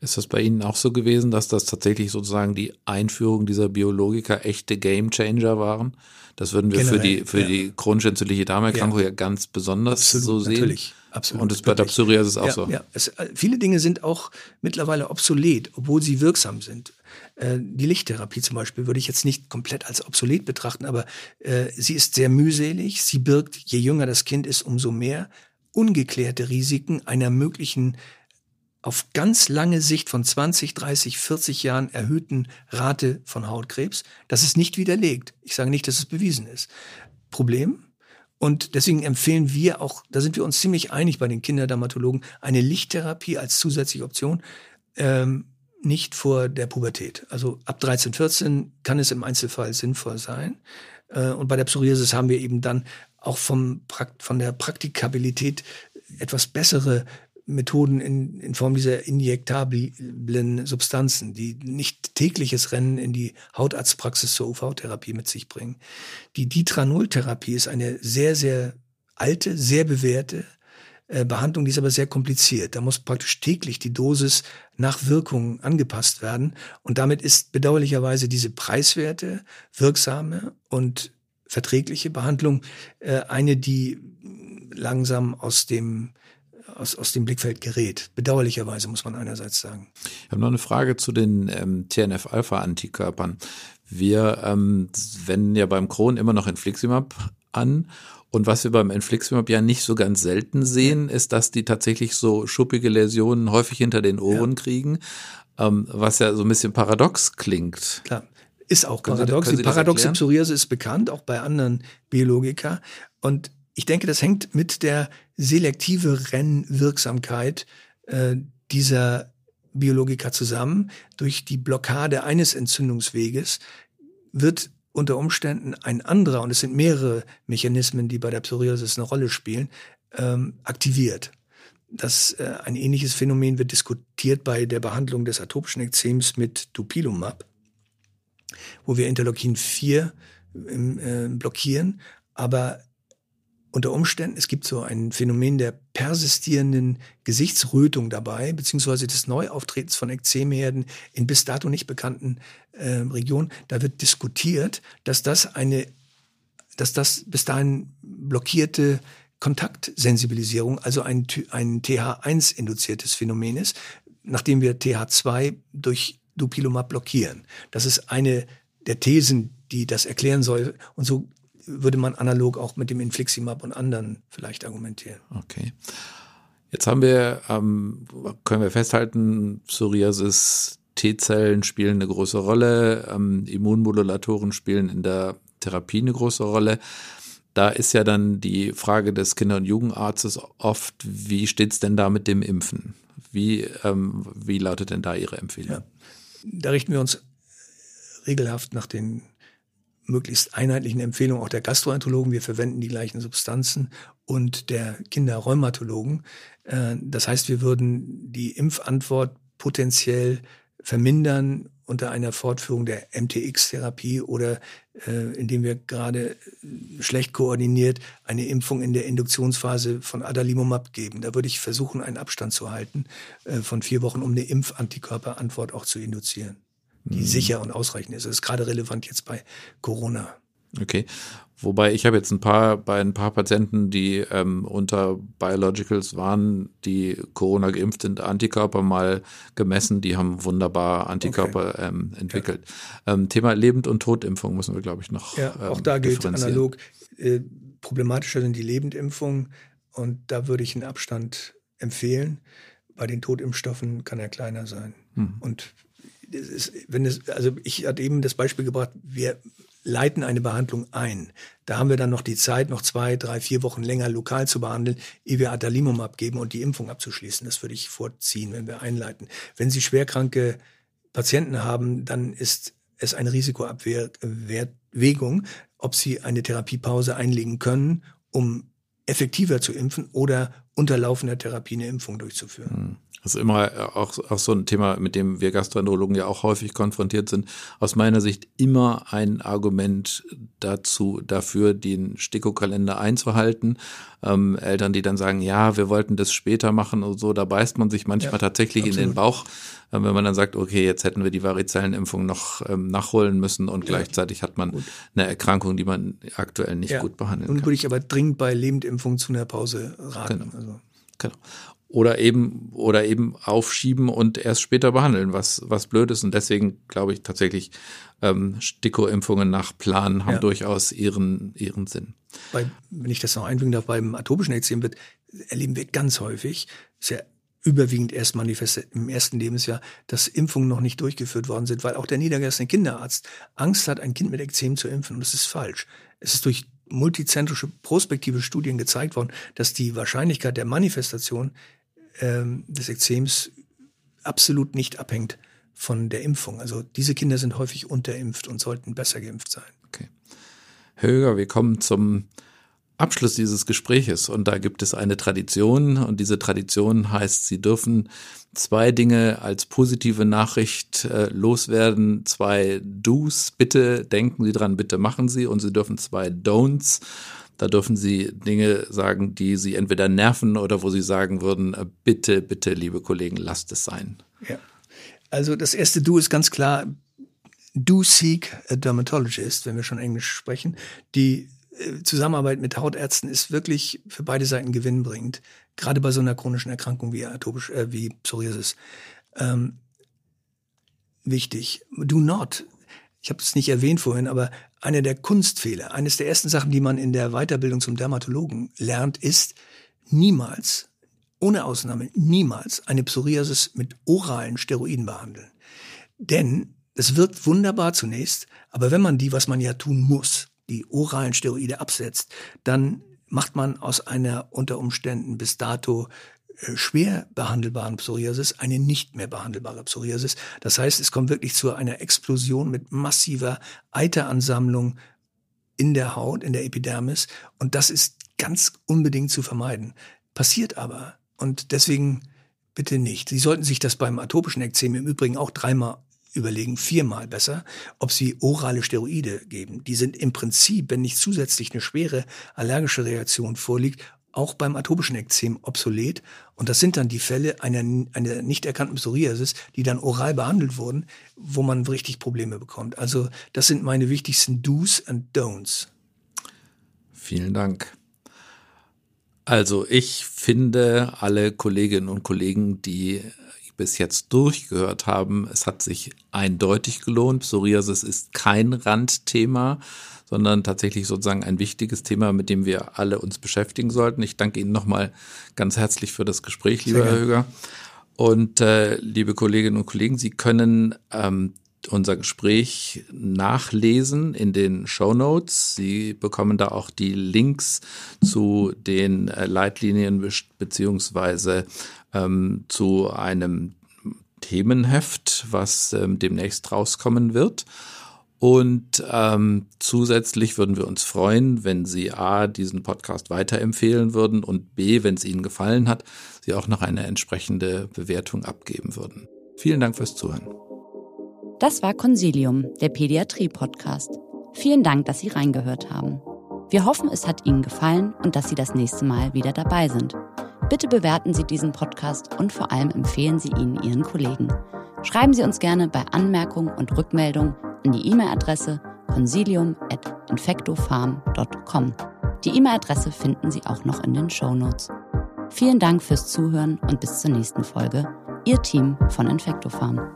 Ist das bei Ihnen auch so gewesen, dass das tatsächlich sozusagen die Einführung dieser Biologika echte Gamechanger waren? Das würden wir Generell, für die, für ja. die chronisch entzündliche Darmerkrankung ja. ja ganz besonders Absolut, so sehen. Natürlich. Absolut. Und das bei der Psoriasis auch ja, so. Ja, es, äh, viele Dinge sind auch mittlerweile obsolet, obwohl sie wirksam sind. Äh, die Lichttherapie zum Beispiel würde ich jetzt nicht komplett als obsolet betrachten, aber äh, sie ist sehr mühselig. Sie birgt, je jünger das Kind ist, umso mehr ungeklärte Risiken einer möglichen auf ganz lange Sicht von 20, 30, 40 Jahren erhöhten Rate von Hautkrebs. Das ist nicht widerlegt. Ich sage nicht, dass es bewiesen ist. Problem? Und deswegen empfehlen wir auch, da sind wir uns ziemlich einig bei den Kinderdermatologen, eine Lichttherapie als zusätzliche Option. Ähm, nicht vor der Pubertät. Also ab 13, 14 kann es im Einzelfall sinnvoll sein. Äh, und bei der Psoriasis haben wir eben dann auch vom, von der Praktikabilität etwas bessere Methoden in, in Form dieser injektablen Substanzen, die nicht tägliches Rennen in die Hautarztpraxis zur UV-Therapie mit sich bringen. Die Ditranol-Therapie ist eine sehr, sehr alte, sehr bewährte äh, Behandlung, die ist aber sehr kompliziert. Da muss praktisch täglich die Dosis nach Wirkung angepasst werden. Und damit ist bedauerlicherweise diese preiswerte, wirksame und verträgliche Behandlung äh, eine, die langsam aus dem aus, aus dem Blickfeld gerät. Bedauerlicherweise muss man einerseits sagen. Ich habe noch eine Frage zu den ähm, TNF-Alpha-Antikörpern. Wir ähm, wenden ja beim Crohn immer noch Infliximab an. Und was wir beim Infliximab ja nicht so ganz selten sehen, ist, dass die tatsächlich so schuppige Läsionen häufig hinter den Ohren ja. kriegen, ähm, was ja so ein bisschen paradox klingt. Klar. Ist auch paradox. die paradoxe Psoriase ist bekannt, auch bei anderen Biologika. Und ich denke, das hängt mit der selektive Rennwirksamkeit äh, dieser Biologika zusammen. Durch die Blockade eines Entzündungsweges wird unter Umständen ein anderer, und es sind mehrere Mechanismen, die bei der Psoriasis eine Rolle spielen, ähm, aktiviert. Das, äh, ein ähnliches Phänomen wird diskutiert bei der Behandlung des atopischen Ekzems mit Dupilumab, wo wir Interleukin 4 äh, blockieren. Aber unter Umständen, es gibt so ein Phänomen der persistierenden Gesichtsrötung dabei, beziehungsweise des Neuauftretens von Ekzemherden in bis dato nicht bekannten äh, Regionen. Da wird diskutiert, dass das eine, dass das bis dahin blockierte Kontaktsensibilisierung, also ein, ein TH1-induziertes Phänomen ist, nachdem wir TH2 durch Dupilumab blockieren. Das ist eine der Thesen, die das erklären soll. Und so würde man analog auch mit dem Infliximab und anderen vielleicht argumentieren. Okay. Jetzt haben wir, ähm, können wir festhalten, Psoriasis, T-Zellen spielen eine große Rolle, ähm, Immunmodulatoren spielen in der Therapie eine große Rolle. Da ist ja dann die Frage des Kinder- und Jugendarztes oft, wie steht es denn da mit dem Impfen? Wie, ähm, wie lautet denn da Ihre Empfehlung? Ja. Da richten wir uns regelhaft nach den möglichst einheitlichen Empfehlungen auch der Gastroenterologen. Wir verwenden die gleichen Substanzen und der Kinderrheumatologen. Äh, das heißt, wir würden die Impfantwort potenziell vermindern unter einer Fortführung der MTX-Therapie oder äh, indem wir gerade schlecht koordiniert eine Impfung in der Induktionsphase von Adalimumab geben. Da würde ich versuchen, einen Abstand zu halten äh, von vier Wochen, um eine Impfantikörperantwort auch zu induzieren die mhm. sicher und ausreichend ist. Das ist gerade relevant jetzt bei Corona. Okay. Wobei ich habe jetzt ein paar bei ein paar Patienten, die ähm, unter Biologicals waren, die Corona geimpft sind, Antikörper mal gemessen, die haben wunderbar Antikörper okay. ähm, entwickelt. Ja. Ähm, Thema Lebend- und Totimpfung müssen wir, glaube ich, noch. Ja, auch ähm, da gilt analog. Äh, problematischer sind die Lebendimpfungen und da würde ich einen Abstand empfehlen. Bei den Totimpfstoffen kann er kleiner sein. Hm. Und ist, wenn es, also ich hatte eben das Beispiel gebracht, wir leiten eine Behandlung ein. Da haben wir dann noch die Zeit, noch zwei, drei, vier Wochen länger lokal zu behandeln, ehe wir Adalimum abgeben und die Impfung abzuschließen. Das würde ich vorziehen, wenn wir einleiten. Wenn Sie schwerkranke Patienten haben, dann ist es eine Risikoabwägung, ob Sie eine Therapiepause einlegen können, um effektiver zu impfen oder unter laufender Therapie eine Impfung durchzuführen. Hm. Das ist immer äh, auch, auch so ein Thema, mit dem wir Gastroenterologen ja auch häufig konfrontiert sind. Aus meiner Sicht immer ein Argument dazu, dafür, den Stikokalender einzuhalten. Ähm, Eltern, die dann sagen, ja, wir wollten das später machen und so, da beißt man sich manchmal ja, tatsächlich absolut. in den Bauch, äh, wenn man dann sagt, okay, jetzt hätten wir die Varizellenimpfung noch ähm, nachholen müssen und ja. gleichzeitig hat man gut. eine Erkrankung, die man aktuell nicht ja. gut behandeln kann. Und würde ich aber dringend bei Lebendimpfung zu einer Pause raten. Genau. Also. Genau oder eben oder eben aufschieben und erst später behandeln, was was blöd ist und deswegen glaube ich tatsächlich ähm, Stiko-Impfungen nach Plan haben ja. durchaus ihren ihren Sinn. Bei, wenn ich das noch einbringen darf, beim atopischen Ekzem wird erleben wir ganz häufig sehr überwiegend erst manifest im ersten Lebensjahr, dass Impfungen noch nicht durchgeführt worden sind, weil auch der niedergelassene Kinderarzt Angst hat, ein Kind mit Ekzem zu impfen. Und das ist falsch. Es ist durch multizentrische prospektive Studien gezeigt worden, dass die Wahrscheinlichkeit der Manifestation ähm, des Ekzems absolut nicht abhängt von der Impfung. Also diese Kinder sind häufig unterimpft und sollten besser geimpft sein. Okay. Höger, wir kommen zum Abschluss dieses Gespräches und da gibt es eine Tradition und diese Tradition heißt, Sie dürfen zwei Dinge als positive Nachricht äh, loswerden, zwei Do's, bitte denken Sie dran, bitte machen Sie und Sie dürfen zwei Don'ts da dürfen Sie Dinge sagen, die Sie entweder nerven oder wo Sie sagen würden, äh, bitte, bitte, liebe Kollegen, lasst es sein. Ja. Also das erste Du ist ganz klar, do seek a dermatologist, wenn wir schon Englisch sprechen. Die äh, Zusammenarbeit mit Hautärzten ist wirklich für beide Seiten gewinnbringend, gerade bei so einer chronischen Erkrankung wie atopisch, äh, wie Psoriasis. Ähm, wichtig. Do not ich habe es nicht erwähnt vorhin, aber einer der Kunstfehler, eines der ersten Sachen, die man in der Weiterbildung zum Dermatologen lernt, ist niemals, ohne Ausnahme, niemals eine Psoriasis mit oralen Steroiden behandeln. Denn es wirkt wunderbar zunächst, aber wenn man die, was man ja tun muss, die oralen Steroide absetzt, dann macht man aus einer unter Umständen bis dato äh, schwer behandelbaren Psoriasis eine nicht mehr behandelbare Psoriasis. Das heißt, es kommt wirklich zu einer Explosion mit massiver Eiteransammlung in der Haut, in der Epidermis. Und das ist ganz unbedingt zu vermeiden. Passiert aber. Und deswegen bitte nicht. Sie sollten sich das beim atopischen Ekzem im Übrigen auch dreimal überlegen, viermal besser, ob sie orale Steroide geben. Die sind im Prinzip, wenn nicht zusätzlich eine schwere allergische Reaktion vorliegt, auch beim atopischen Ekzem obsolet. Und das sind dann die Fälle einer, einer nicht erkannten Psoriasis, die dann oral behandelt wurden, wo man richtig Probleme bekommt. Also das sind meine wichtigsten Do's and Don'ts. Vielen Dank. Also ich finde, alle Kolleginnen und Kollegen, die bis jetzt durchgehört haben, es hat sich eindeutig gelohnt. Psoriasis ist kein Randthema, sondern tatsächlich sozusagen ein wichtiges Thema, mit dem wir alle uns beschäftigen sollten. Ich danke Ihnen nochmal ganz herzlich für das Gespräch, lieber Herr Höger. Und äh, liebe Kolleginnen und Kollegen, Sie können ähm, unser Gespräch nachlesen in den Show Notes. Sie bekommen da auch die Links zu den äh, Leitlinien beziehungsweise ähm, zu einem Themenheft, was ähm, demnächst rauskommen wird. Und ähm, zusätzlich würden wir uns freuen, wenn Sie A, diesen Podcast weiterempfehlen würden und B, wenn es Ihnen gefallen hat, Sie auch noch eine entsprechende Bewertung abgeben würden. Vielen Dank fürs Zuhören. Das war Consilium, der Pädiatrie-Podcast. Vielen Dank, dass Sie reingehört haben. Wir hoffen, es hat Ihnen gefallen und dass Sie das nächste Mal wieder dabei sind. Bitte bewerten Sie diesen Podcast und vor allem empfehlen Sie ihn Ihren Kollegen. Schreiben Sie uns gerne bei Anmerkungen und Rückmeldungen an die E-Mail-Adresse consilium.infectofarm.com. Die E-Mail-Adresse finden Sie auch noch in den Show Notes. Vielen Dank fürs Zuhören und bis zur nächsten Folge. Ihr Team von Infectofarm.